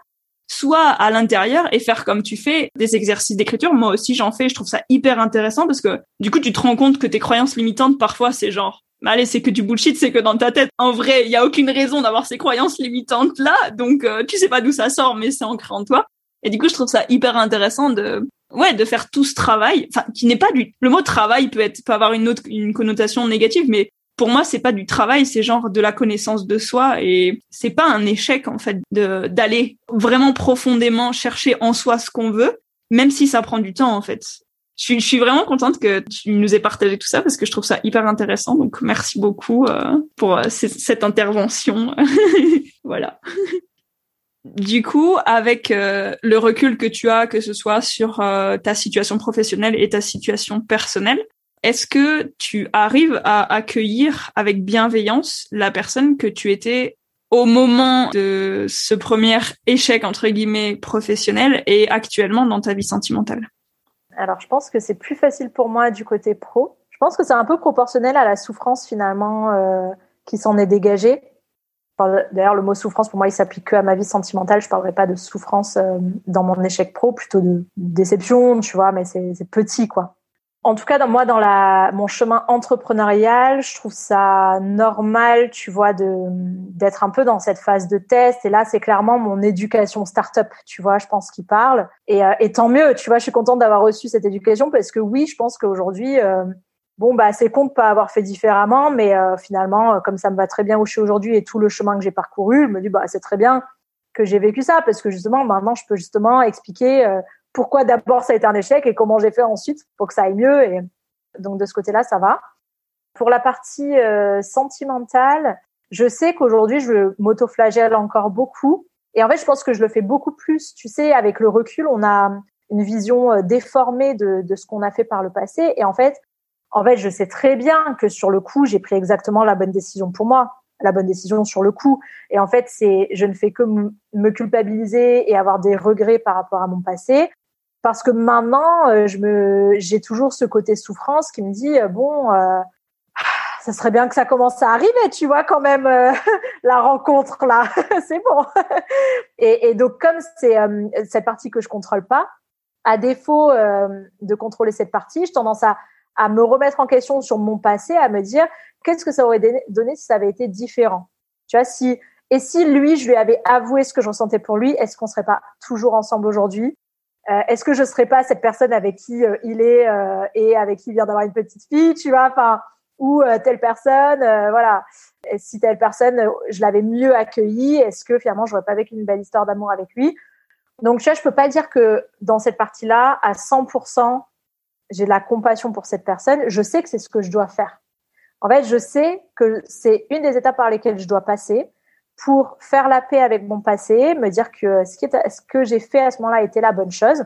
soit à l'intérieur et faire comme tu fais des exercices d'écriture. Moi aussi, j'en fais. Je trouve ça hyper intéressant parce que du coup, tu te rends compte que tes croyances limitantes, parfois, c'est genre, mais allez, c'est que du bullshit, c'est que dans ta tête, en vrai, il y a aucune raison d'avoir ces croyances limitantes là. Donc, euh, tu sais pas d'où ça sort, mais c'est ancré en toi. Et du coup, je trouve ça hyper intéressant de, ouais, de faire tout ce travail, enfin, qui n'est pas du, le mot travail peut être, peut avoir une autre, une connotation négative, mais pour moi, c'est pas du travail, c'est genre de la connaissance de soi et c'est pas un échec en fait d'aller vraiment profondément chercher en soi ce qu'on veut, même si ça prend du temps en fait. Je suis, je suis vraiment contente que tu nous aies partagé tout ça parce que je trouve ça hyper intéressant. Donc merci beaucoup euh, pour euh, cette intervention. voilà. Du coup, avec euh, le recul que tu as, que ce soit sur ta situation professionnelle et ta situation personnelle, est-ce que tu arrives à accueillir avec bienveillance la personne que tu étais au moment de ce premier échec entre guillemets professionnel et actuellement dans ta vie sentimentale? Alors, je pense que c'est plus facile pour moi du côté pro. Je pense que c'est un peu proportionnel à la souffrance finalement euh, qui s'en est dégagée. D'ailleurs, le mot souffrance pour moi, il s'applique que à ma vie sentimentale. Je parlerai pas de souffrance euh, dans mon échec pro, plutôt de déception, tu vois, mais c'est petit quoi. En tout cas, dans moi, dans la, mon chemin entrepreneurial, je trouve ça normal, tu vois, de d'être un peu dans cette phase de test. Et là, c'est clairement mon éducation startup, tu vois, je pense qu'il parle. Et, euh, et, tant mieux, tu vois, je suis contente d'avoir reçu cette éducation parce que oui, je pense qu'aujourd'hui, euh, bon, bah, c'est con de pas avoir fait différemment, mais euh, finalement, comme ça me va très bien où je suis aujourd'hui et tout le chemin que j'ai parcouru, je me dis, bah, c'est très bien que j'ai vécu ça parce que justement, maintenant, je peux justement expliquer pourquoi d'abord ça a été un échec et comment j'ai fait ensuite pour que ça aille mieux. Et donc de ce côté-là, ça va. Pour la partie euh, sentimentale, je sais qu'aujourd'hui, je m'autoflagelle encore beaucoup. Et en fait, je pense que je le fais beaucoup plus. Tu sais, avec le recul, on a une vision euh, déformée de, de ce qu'on a fait par le passé. Et en fait, en fait, je sais très bien que sur le coup, j'ai pris exactement la bonne décision pour moi, la bonne décision sur le coup. Et en fait, c'est, je ne fais que me culpabiliser et avoir des regrets par rapport à mon passé parce que maintenant euh, je me j'ai toujours ce côté souffrance qui me dit euh, bon euh, ça serait bien que ça commence à arriver tu vois quand même la rencontre là. C'est bon. Et, et, donc comme c'est cette partie que je contrôle pas à défaut de contrôler cette partie j'ai tendance à à me remettre en question sur mon passé, à me dire qu'est-ce que ça aurait donné si ça avait été différent? Tu vois, si et si lui, je lui avais avoué ce que je ressentais pour lui, est-ce qu'on serait pas toujours ensemble aujourd'hui? Euh, Est-ce que je serais pas cette personne avec qui euh, il est euh, et avec qui il vient d'avoir une petite fille, tu vois Enfin, ou telle personne, voilà. Et si telle personne, je l'avais mieux accueilli, est-ce que finalement, j'aurais pas vécu une belle histoire d'amour avec lui? Donc, tu vois, je peux pas dire que dans cette partie-là, à 100%, j'ai de la compassion pour cette personne. Je sais que c'est ce que je dois faire. En fait, je sais que c'est une des étapes par lesquelles je dois passer pour faire la paix avec mon passé, me dire que ce, que j'ai fait à ce moment-là était la bonne chose.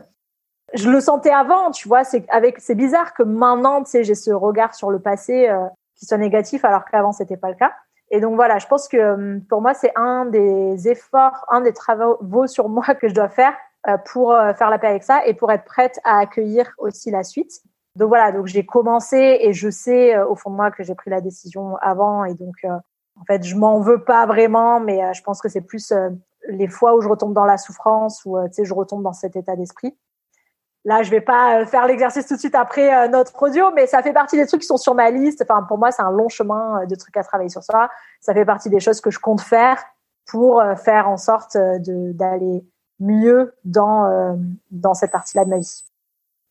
Je le sentais avant, tu vois, c'est avec c'est bizarre que maintenant, tu sais, j'ai ce regard sur le passé euh, qui soit négatif alors qu'avant c'était pas le cas. Et donc voilà, je pense que euh, pour moi c'est un des efforts, un des travaux sur moi que je dois faire euh, pour faire la paix avec ça et pour être prête à accueillir aussi la suite. Donc voilà, donc j'ai commencé et je sais au fond de moi que j'ai pris la décision avant et donc en fait, je m'en veux pas vraiment, mais euh, je pense que c'est plus euh, les fois où je retombe dans la souffrance ou euh, tu sais, je retombe dans cet état d'esprit. Là, je vais pas faire l'exercice tout de suite après notre audio, mais ça fait partie des trucs qui sont sur ma liste. Enfin, pour moi, c'est un long chemin de trucs à travailler sur ça. Ça fait partie des choses que je compte faire pour faire en sorte d'aller mieux dans dans cette partie-là de ma vie.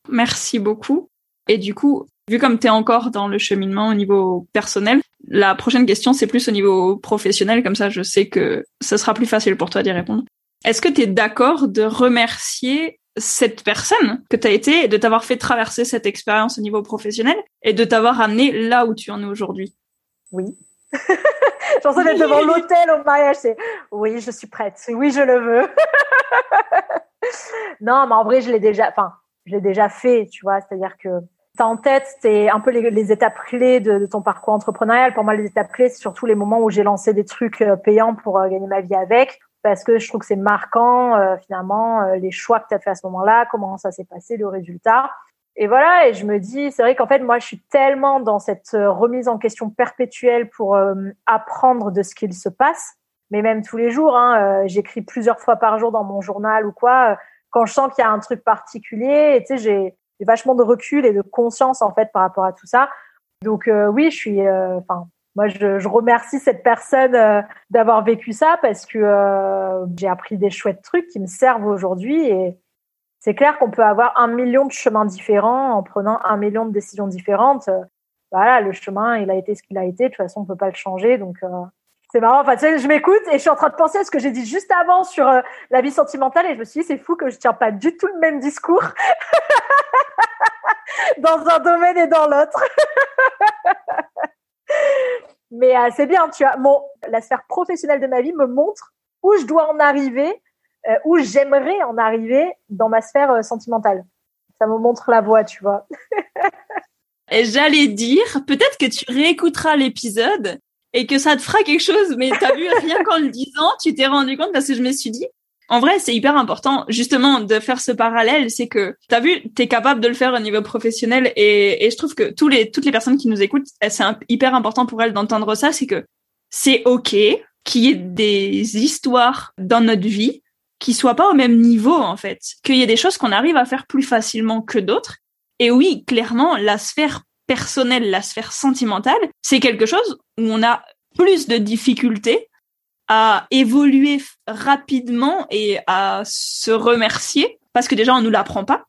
Merci beaucoup. Et du coup, vu comme tu es encore dans le cheminement au niveau personnel, la prochaine question, c'est plus au niveau professionnel, comme ça je sais que ce sera plus facile pour toi d'y répondre. Est-ce que tu es d'accord de remercier cette personne que tu as été et de t'avoir fait traverser cette expérience au niveau professionnel et de t'avoir amené là où tu en es aujourd'hui? Oui. J'en sais d'être devant l'hôtel au mariage, c'est oui, je suis prête. Oui, je le veux. non, mais en vrai, je l'ai déjà, enfin, je l'ai déjà fait, tu vois, c'est-à-dire que T'as en tête, c'est un peu les, étapes clés de, ton parcours entrepreneurial. Pour moi, les étapes clés, c'est surtout les moments où j'ai lancé des trucs euh, payants pour euh, gagner ma vie avec, parce que je trouve que c'est marquant euh, finalement les choix que tu as fait à ce moment-là, comment ça s'est passé, le résultat. Et voilà, et je me dis, c'est vrai qu'en fait, moi, je suis tellement dans cette remise en question perpétuelle pour apprendre de ce qu'il se passe, mais même tous les jours, hein, j'écris plusieurs fois par jour dans mon journal ou quoi. quand je sens qu'il y a un truc particulier, tu sais, j'ai vachement de recul et de conscience en fait par rapport à tout ça. Donc euh, oui, je suis, euh, enfin, moi je, je, remercie cette personne euh, d'avoir vécu ça parce que j'ai appris des chouettes trucs qui me servent aujourd'hui et c'est clair qu'on peut avoir un million de chemins différents en prenant un million de décisions différentes. voilà, le chemin il a été ce qu'il a été. De toute façon, on peut pas le changer, donc c'est marrant. Enfin, tu sais, je m'écoute et je suis en train de penser à ce que j'ai dit juste avant sur la vie sentimentale et je me suis dit c'est fou que je tiens pas du tout le même discours. dans un domaine et dans l'autre. Mais euh, c'est bien, tu vois. La sphère professionnelle de ma vie me montre où je dois en arriver, euh, où j'aimerais en arriver dans ma sphère euh, sentimentale. Ça me montre la voie, tu vois. j'allais dire, peut-être que tu réécouteras l'épisode et que ça te fera quelque chose, mais t'as vu, rien qu'en le disant, tu t'es rendu compte parce que je me suis dit, en vrai, c'est hyper important justement de faire ce parallèle. C'est que t'as vu, t'es capable de le faire au niveau professionnel et, et je trouve que tous les toutes les personnes qui nous écoutent, c'est hyper important pour elles d'entendre ça. C'est que c'est ok qu'il y ait des histoires dans notre vie qui soient pas au même niveau en fait, qu'il y ait des choses qu'on arrive à faire plus facilement que d'autres. Et oui, clairement, la sphère personnelle, la sphère sentimentale, c'est quelque chose où on a plus de difficultés à évoluer rapidement et à se remercier parce que déjà on nous l'apprend pas.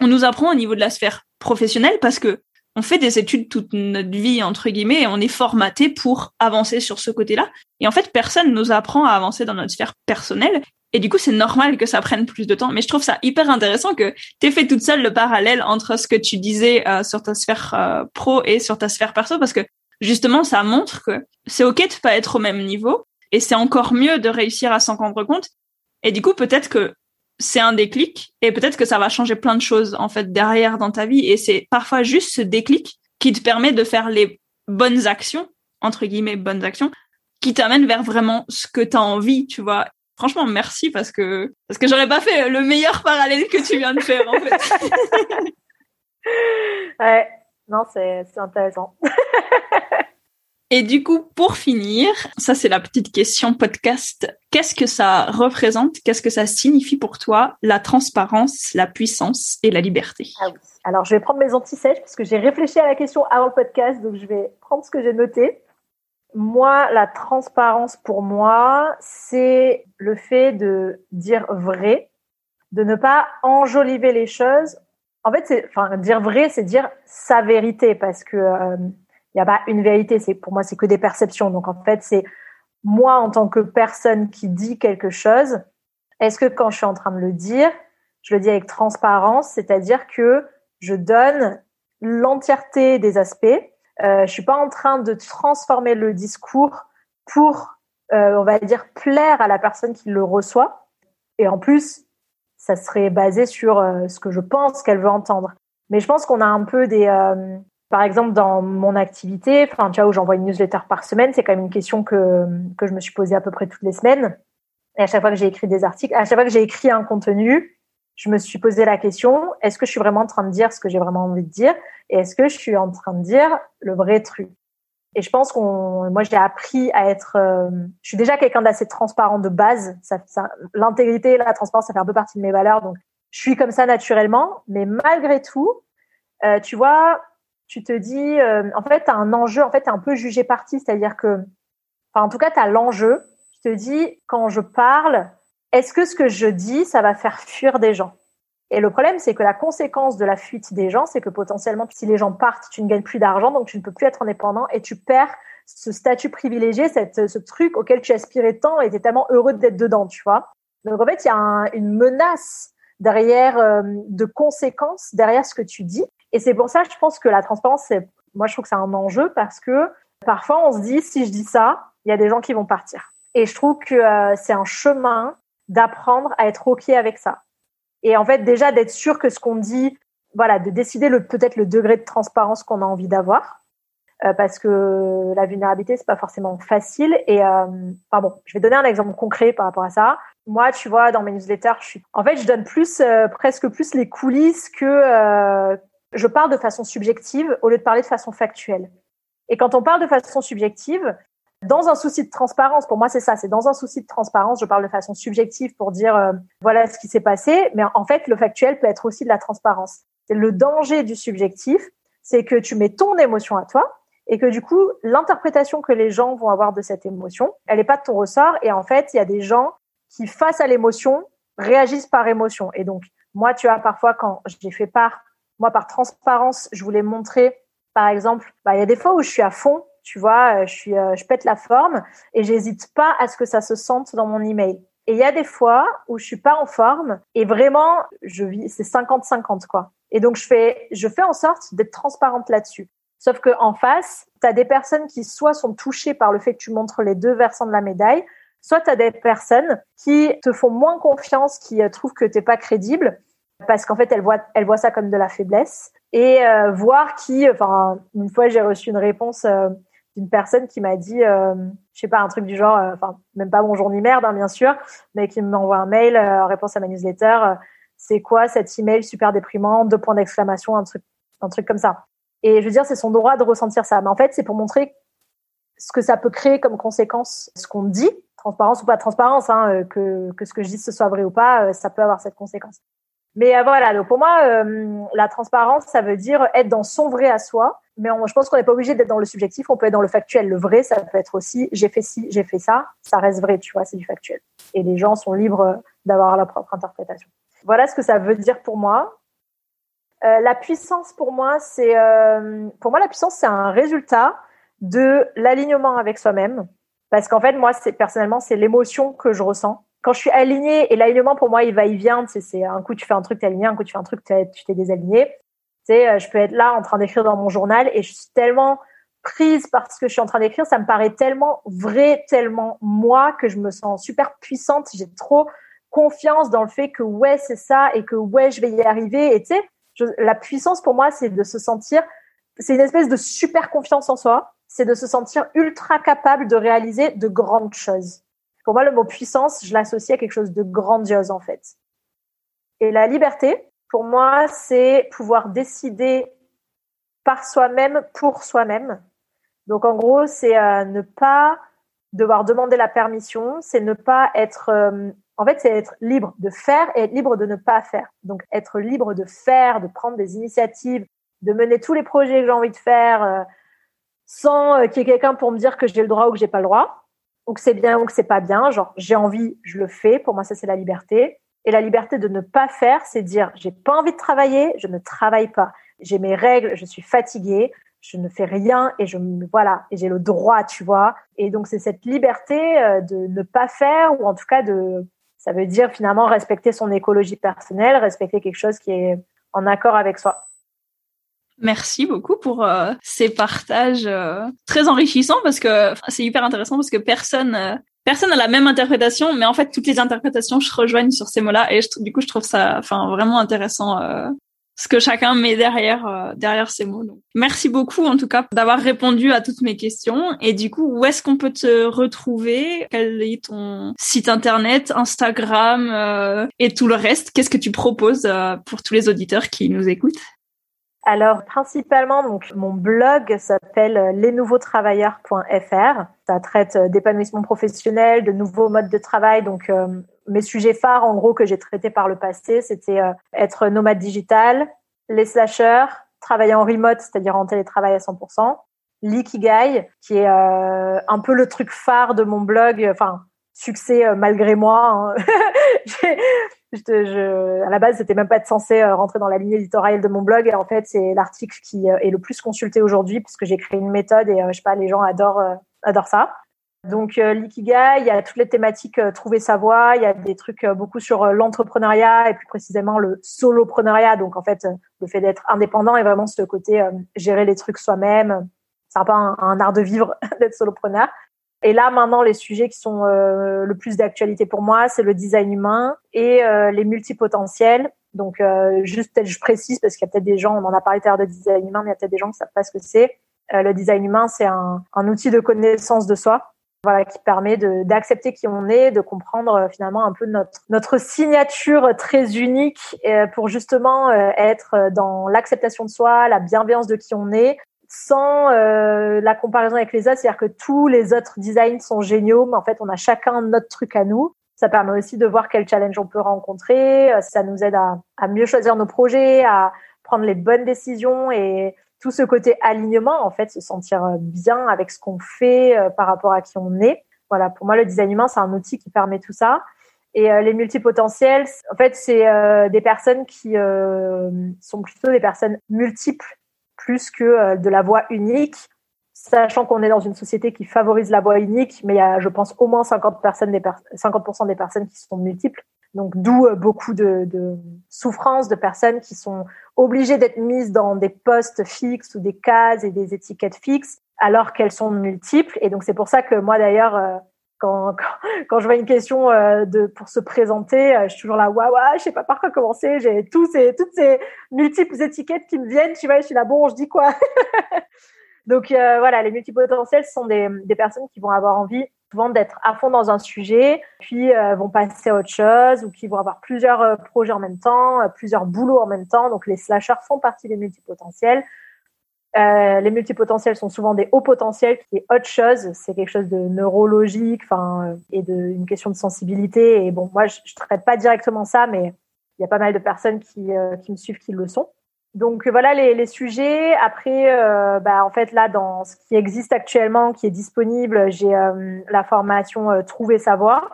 On nous apprend au niveau de la sphère professionnelle parce que on fait des études toute notre vie entre guillemets et on est formaté pour avancer sur ce côté-là. Et en fait, personne nous apprend à avancer dans notre sphère personnelle. Et du coup, c'est normal que ça prenne plus de temps. Mais je trouve ça hyper intéressant que tu fait toute seule le parallèle entre ce que tu disais euh, sur ta sphère euh, pro et sur ta sphère perso parce que justement, ça montre que c'est ok de pas être au même niveau, et c'est encore mieux de réussir à s'en rendre compte. Et du coup, peut-être que c'est un déclic et peut-être que ça va changer plein de choses en fait derrière dans ta vie. Et c'est parfois juste ce déclic qui te permet de faire les bonnes actions, entre guillemets, bonnes actions, qui t'amènent vers vraiment ce que tu as envie, tu vois. Franchement, merci parce que parce que j'aurais pas fait le meilleur parallèle que tu viens de faire en fait. ouais, non, c'est c'est intéressant. Et du coup, pour finir, ça c'est la petite question podcast. Qu'est-ce que ça représente? Qu'est-ce que ça signifie pour toi la transparence, la puissance et la liberté? Ah oui. Alors, je vais prendre mes anti-sèches parce que j'ai réfléchi à la question avant le podcast, donc je vais prendre ce que j'ai noté. Moi, la transparence pour moi, c'est le fait de dire vrai, de ne pas enjoliver les choses. En fait, enfin, dire vrai, c'est dire sa vérité parce que il euh, n'y a pas une vérité. C'est pour moi, c'est que des perceptions. Donc en fait, c'est moi en tant que personne qui dit quelque chose. Est-ce que quand je suis en train de le dire, je le dis avec transparence, c'est-à-dire que je donne l'entièreté des aspects. Euh, je suis pas en train de transformer le discours pour, euh, on va dire, plaire à la personne qui le reçoit. Et en plus, ça serait basé sur euh, ce que je pense qu'elle veut entendre. Mais je pense qu'on a un peu des, euh, par exemple, dans mon activité, enfin, tu vois, où j'envoie une newsletter par semaine, c'est quand même une question que que je me suis posée à peu près toutes les semaines. Et à chaque fois que j'ai écrit des articles, à chaque fois que j'ai écrit un contenu, je me suis posé la question est-ce que je suis vraiment en train de dire ce que j'ai vraiment envie de dire et est-ce que je suis en train de dire le vrai truc? Et je pense qu'on, moi, j'ai appris à être. Euh, je suis déjà quelqu'un d'assez transparent de base. L'intégrité, la transparence, ça fait un peu partie de mes valeurs, donc je suis comme ça naturellement. Mais malgré tout, euh, tu vois, tu te dis, euh, en fait, tu as un enjeu. En fait, tu un peu jugé parti, c'est-à-dire que, enfin, en tout cas, tu as l'enjeu. Tu te dis, quand je parle, est-ce que ce que je dis, ça va faire fuir des gens? Et le problème, c'est que la conséquence de la fuite des gens, c'est que potentiellement, si les gens partent, tu ne gagnes plus d'argent, donc tu ne peux plus être indépendant et tu perds ce statut privilégié, cette, ce truc auquel tu aspirais tant et tu tellement heureux d'être dedans, tu vois. Donc en fait, il y a une menace derrière, euh, de conséquences derrière ce que tu dis. Et c'est pour ça, je pense que la transparence, c'est, moi, je trouve que c'est un enjeu parce que parfois, on se dit, si je dis ça, il y a des gens qui vont partir. Et je trouve que euh, c'est un chemin d'apprendre à être ok avec ça. Et en fait, déjà d'être sûr que ce qu'on dit, voilà, de décider peut-être le degré de transparence qu'on a envie d'avoir, euh, parce que la vulnérabilité c'est pas forcément facile. Et euh, bon, je vais donner un exemple concret par rapport à ça. Moi, tu vois, dans mes newsletters, je suis, en fait, je donne plus, euh, presque plus les coulisses que euh, je parle de façon subjective au lieu de parler de façon factuelle. Et quand on parle de façon subjective, dans un souci de transparence, pour moi c'est ça, c'est dans un souci de transparence, je parle de façon subjective pour dire euh, voilà ce qui s'est passé, mais en fait le factuel peut être aussi de la transparence. Le danger du subjectif, c'est que tu mets ton émotion à toi et que du coup l'interprétation que les gens vont avoir de cette émotion, elle n'est pas de ton ressort et en fait il y a des gens qui face à l'émotion réagissent par émotion et donc moi tu vois parfois quand j'ai fait part, moi par transparence, je voulais montrer par exemple, bah, il y a des fois où je suis à fond tu vois, euh, je suis, euh, je pète la forme et j'hésite pas à ce que ça se sente dans mon email. Et il y a des fois où je suis pas en forme et vraiment, je vis, c'est 50-50 quoi. Et donc je fais, je fais en sorte d'être transparente là-dessus. Sauf que en face, tu as des personnes qui soit sont touchées par le fait que tu montres les deux versants de la médaille, soit tu as des personnes qui te font moins confiance, qui euh, trouvent que t'es pas crédible parce qu'en fait elles voient elles voient ça comme de la faiblesse et euh, voir qui enfin une fois j'ai reçu une réponse d'une personne qui m'a dit, euh, je sais pas, un truc du genre, euh, enfin, même pas bonjour ni merde, hein, bien sûr, mais qui m'envoie un mail euh, en réponse à ma newsletter. Euh, c'est quoi cet email super déprimant, deux points d'exclamation, un truc, un truc comme ça. Et je veux dire, c'est son droit de ressentir ça. Mais en fait, c'est pour montrer ce que ça peut créer comme conséquence, ce qu'on dit, transparence ou pas transparence, hein, que, que ce que je dis ce soit vrai ou pas, ça peut avoir cette conséquence. Mais voilà, donc pour moi, la transparence, ça veut dire être dans son vrai à soi. Mais je pense qu'on n'est pas obligé d'être dans le subjectif, on peut être dans le factuel. Le vrai, ça peut être aussi j'ai fait ci, j'ai fait ça, ça reste vrai, tu vois, c'est du factuel. Et les gens sont libres d'avoir leur propre interprétation. Voilà ce que ça veut dire pour moi. Euh, la puissance pour moi, c'est euh, pour moi la puissance, c'est un résultat de l'alignement avec soi-même. Parce qu'en fait, moi, c'est personnellement, c'est l'émotion que je ressens quand je suis alignée, et l'alignement pour moi, il va, il vient, c'est un coup tu fais un truc, t'es aligné, un coup tu fais un truc, tu t'es désaligné. Euh, je peux être là en train d'écrire dans mon journal et je suis tellement prise par ce que je suis en train d'écrire, ça me paraît tellement vrai, tellement moi que je me sens super puissante. J'ai trop confiance dans le fait que ouais, c'est ça et que ouais, je vais y arriver. Et tu sais, la puissance pour moi, c'est de se sentir, c'est une espèce de super confiance en soi. C'est de se sentir ultra capable de réaliser de grandes choses. Pour moi, le mot puissance, je l'associe à quelque chose de grandiose, en fait. Et la liberté, pour moi, c'est pouvoir décider par soi-même, pour soi-même. Donc en gros, c'est ne pas devoir demander la permission, c'est ne pas être en fait, c'est être libre de faire et être libre de ne pas faire. Donc, être libre de faire, de prendre des initiatives, de mener tous les projets que j'ai envie de faire euh, sans euh, qu'il y ait quelqu'un pour me dire que j'ai le droit ou que j'ai pas le droit, ou que c'est bien ou que c'est pas bien. Genre, j'ai envie, je le fais. Pour moi, ça, c'est la liberté. Et la liberté de ne pas faire, c'est dire, j'ai pas envie de travailler, je ne travaille pas. J'ai mes règles, je suis fatiguée, je ne fais rien et je voilà et j'ai le droit tu vois et donc c'est cette liberté euh, de ne pas faire ou en tout cas de ça veut dire finalement respecter son écologie personnelle, respecter quelque chose qui est en accord avec soi. Merci beaucoup pour euh, ces partages euh, très enrichissants parce que c'est hyper intéressant parce que personne personne a la même interprétation mais en fait toutes les interprétations se rejoignent sur ces mots-là et du coup je trouve ça vraiment intéressant ce que chacun met derrière euh, ces mots. Merci beaucoup en tout cas d'avoir répondu à toutes mes questions. Et du coup, où est-ce qu'on peut te retrouver? Quel est ton site internet, Instagram euh, et tout le reste? Qu'est-ce que tu proposes euh, pour tous les auditeurs qui nous écoutent? Alors principalement, donc mon blog s'appelle lesnouveautravailleurs.fr. Ça traite d'épanouissement professionnel, de nouveaux modes de travail. Donc mes sujets phares, en gros, que j'ai traités par le passé, c'était euh, être nomade digital, les slashers, travailler en remote, c'est-à-dire en télétravail à 100%, l'ikigai, qui est euh, un peu le truc phare de mon blog, enfin, succès euh, malgré moi. Hein. je, à la base, c'était même pas censé rentrer dans la ligne éditoriale de mon blog. Et en fait, c'est l'article qui est le plus consulté aujourd'hui, puisque j'ai créé une méthode et je sais pas, les gens adorent, adorent ça. Donc euh, l'ikigai, il y a toutes les thématiques euh, trouver sa voie, il y a des trucs euh, beaucoup sur l'entrepreneuriat et plus précisément le solopreneuriat. Donc en fait, le fait d'être indépendant et vraiment ce côté gérer les trucs soi-même. C'est un peu un, art de vivre d'être solopreneur. Et là maintenant, les sujets qui sont le plus d'actualité pour moi, c'est le design humain et les multipotentiels. Donc juste peut-être je précise parce qu'il y a peut-être des gens, on en a parlé tout à l'heure de design humain, mais il y a peut-être des gens qui savent pas ce que c'est. le design humain, c'est un, un outil de connaissance de soi voilà, qui permet d'accepter qui on est, de comprendre euh, finalement un peu notre, notre signature très unique euh, pour justement euh, être dans l'acceptation de soi, la bienveillance de qui on est, sans la comparaison avec les autres. C'est-à-dire que tous les autres designs sont géniaux, mais en fait, on a chacun notre truc à nous. Ça permet aussi de voir quel challenge on peut rencontrer. Ça nous aide à, à mieux choisir nos projets, à prendre les bonnes décisions et tout ce côté alignement, en fait, se sentir euh, bien avec ce qu'on fait euh, par rapport à qui on est. Voilà, pour moi, le design humain, c'est un outil qui permet tout ça. Et euh, les multipotentiels, en fait, c'est des personnes qui sont plutôt des personnes multiples plus que de la voix unique, sachant qu'on est dans une société qui favorise la voix unique, mais il y a, je pense, au moins 50 personnes, des 50% des personnes qui sont multiples. Donc d'où euh, beaucoup de, de souffrances de personnes qui sont obligées d'être mises dans des postes fixes ou des cases et des étiquettes fixes alors qu'elles sont multiples. Et donc c'est pour ça que moi d'ailleurs, euh, quand, quand, je vois une question euh, de pour se présenter, je suis toujours là, waouh, ouais, je sais pas par quoi commencer. J'ai tous ces toutes ces multiples étiquettes qui me viennent. Tu vois, je suis là, bon, je dis quoi? Donc voilà, les multipotentiels sont des, des personnes qui vont avoir envie souvent d'être à fond dans un sujet, puis euh, vont passer à autre chose, ou qui vont avoir plusieurs euh, projets en même temps, euh, plusieurs boulots en même temps. Donc les slashers font partie des multipotentiels. Euh, les multipotentiels sont souvent des hauts potentiels, qui est autre chose. C'est quelque chose de neurologique, enfin, et de une question de sensibilité. Et bon, moi, je, je traite pas directement ça, mais il y a pas mal de personnes qui, qui me suivent qui le sont. Donc voilà les, les sujets. Après, euh, bah, en fait là, dans ce qui existe actuellement, qui est disponible, j'ai euh, la formation euh, Trouver sa voix.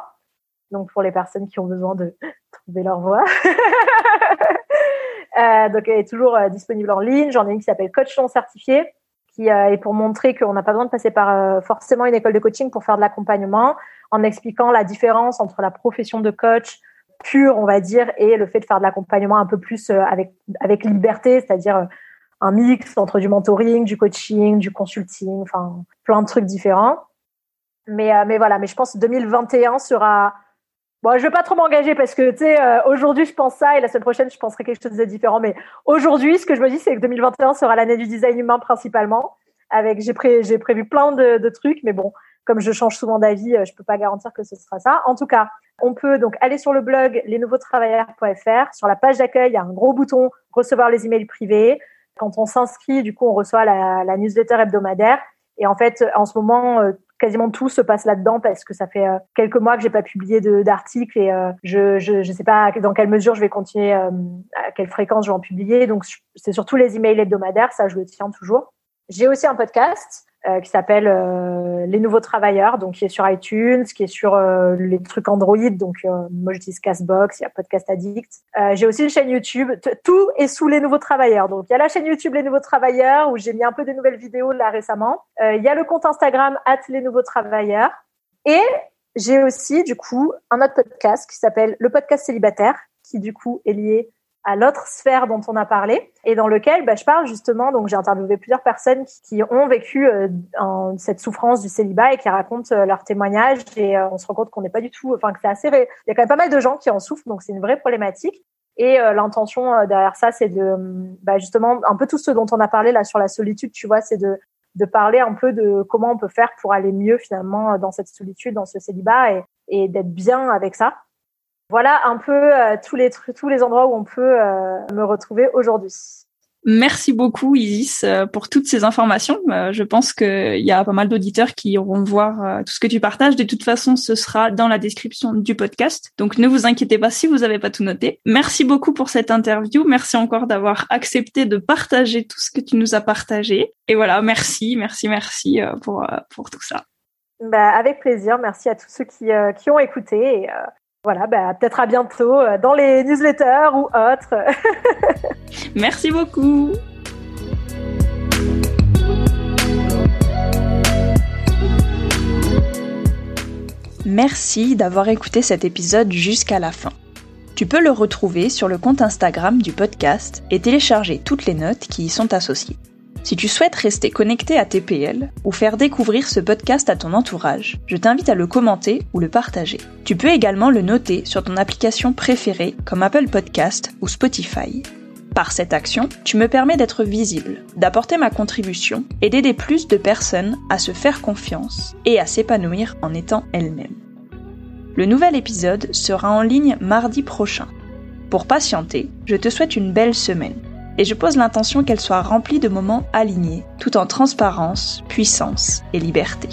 Donc pour les personnes qui ont besoin de trouver leur voix. donc elle est toujours disponible en ligne. J'en ai une qui s'appelle Coach non certifié, qui est pour montrer qu'on n'a pas besoin de passer par forcément une école de coaching pour faire de l'accompagnement, en expliquant la différence entre la profession de coach pur, on va dire, et le fait de faire de l'accompagnement un peu plus euh, avec avec liberté, c'est-à-dire euh, un mix entre du mentoring, du coaching, du consulting, enfin plein de trucs différents. Mais euh, mais voilà, mais je pense que 2021 sera Bon, je vais pas trop m'engager parce que tu sais aujourd'hui je pense ça et la semaine prochaine je penserai quelque chose de différent. Mais aujourd'hui, ce que je me dis, c'est que 2021 sera l'année du design humain principalement. Avec j'ai pré, j'ai prévu plein de, trucs, mais bon, comme je change souvent d'avis, je peux pas garantir que ce sera ça. En tout cas, on peut donc aller sur le blog lesnouveautravailleurs.fr. Sur la page d'accueil, il y a un gros bouton recevoir les emails privés. Quand on s'inscrit, du coup, on reçoit la, newsletter hebdomadaire. Et en fait, en ce moment, quasiment tout se passe là-dedans parce que ça fait quelques mois que j'ai pas publié d'articles et je, je je sais pas dans quelle mesure je vais continuer à quelle fréquence je vais en publier. Donc c'est surtout les emails hebdomadaires ça je le tiens toujours. J'ai aussi un podcast euh, qui s'appelle euh, Les Nouveaux Travailleurs, donc qui est sur iTunes, qui est sur euh, les trucs Android, donc moi j'utilise Castbox, il y a Podcast Addict. j'ai aussi une chaîne YouTube, tout est sous Les Nouveaux Travailleurs. Donc il y a la chaîne YouTube Les Nouveaux Travailleurs où j'ai mis un peu des nouvelles vidéos là récemment. il y a le compte Instagram at Les Nouveaux Travailleurs et j'ai aussi du coup un autre podcast qui s'appelle le podcast célibataire, qui du coup est lié à l'autre sphère dont on a parlé et dans lequel bah, je parle justement donc j'ai interviewé plusieurs personnes qui, ont vécu euh, en cette souffrance du célibat et qui racontent euh, leurs témoignages et euh, on se rend compte qu'on n'est pas du tout enfin que c'est assez il y a quand même pas mal de gens qui en souffrent donc c'est une vraie problématique. Et l'intention derrière ça c'est de bah, justement un peu tout ce dont on a parlé là sur la solitude tu vois c'est de de parler un peu de comment on peut faire pour aller mieux finalement dans cette solitude dans ce célibat et, et d'être bien avec ça voilà un peu euh, tous les tous les endroits où on peut euh, me retrouver aujourd'hui. Merci beaucoup Isis euh, pour toutes ces informations. je pense qu'il y a pas mal d'auditeurs qui iront voir tout ce que tu partages. De toute façon, ce sera dans la description du podcast. Donc ne vous inquiétez pas si vous n'avez pas tout noté. Merci beaucoup pour cette interview. Merci encore d'avoir accepté de partager tout ce que tu nous as partagé. Et voilà, merci, merci, merci pour, pour tout ça. Bah, avec plaisir. Merci à tous ceux qui, qui ont écouté. Et, voilà, bah, peut-être à bientôt euh, dans les newsletters ou autres. Merci beaucoup. Merci d'avoir écouté cet épisode jusqu'à la fin. Tu peux le retrouver sur le compte Instagram du podcast et télécharger toutes les notes qui y sont associées. Si tu souhaites rester connecté à TPL ou faire découvrir ce podcast à ton entourage, je t'invite à le commenter ou le partager. Tu peux également le noter sur ton application préférée comme Apple Podcast ou Spotify. Par cette action, tu me permets d'être visible, d'apporter ma contribution et d'aider plus de personnes à se faire confiance et à s'épanouir en étant elles-mêmes. Le nouvel épisode sera en ligne mardi prochain. Pour patienter, je te souhaite une belle semaine et je pose l'intention qu'elle soit remplie de moments alignés, tout en transparence, puissance et liberté.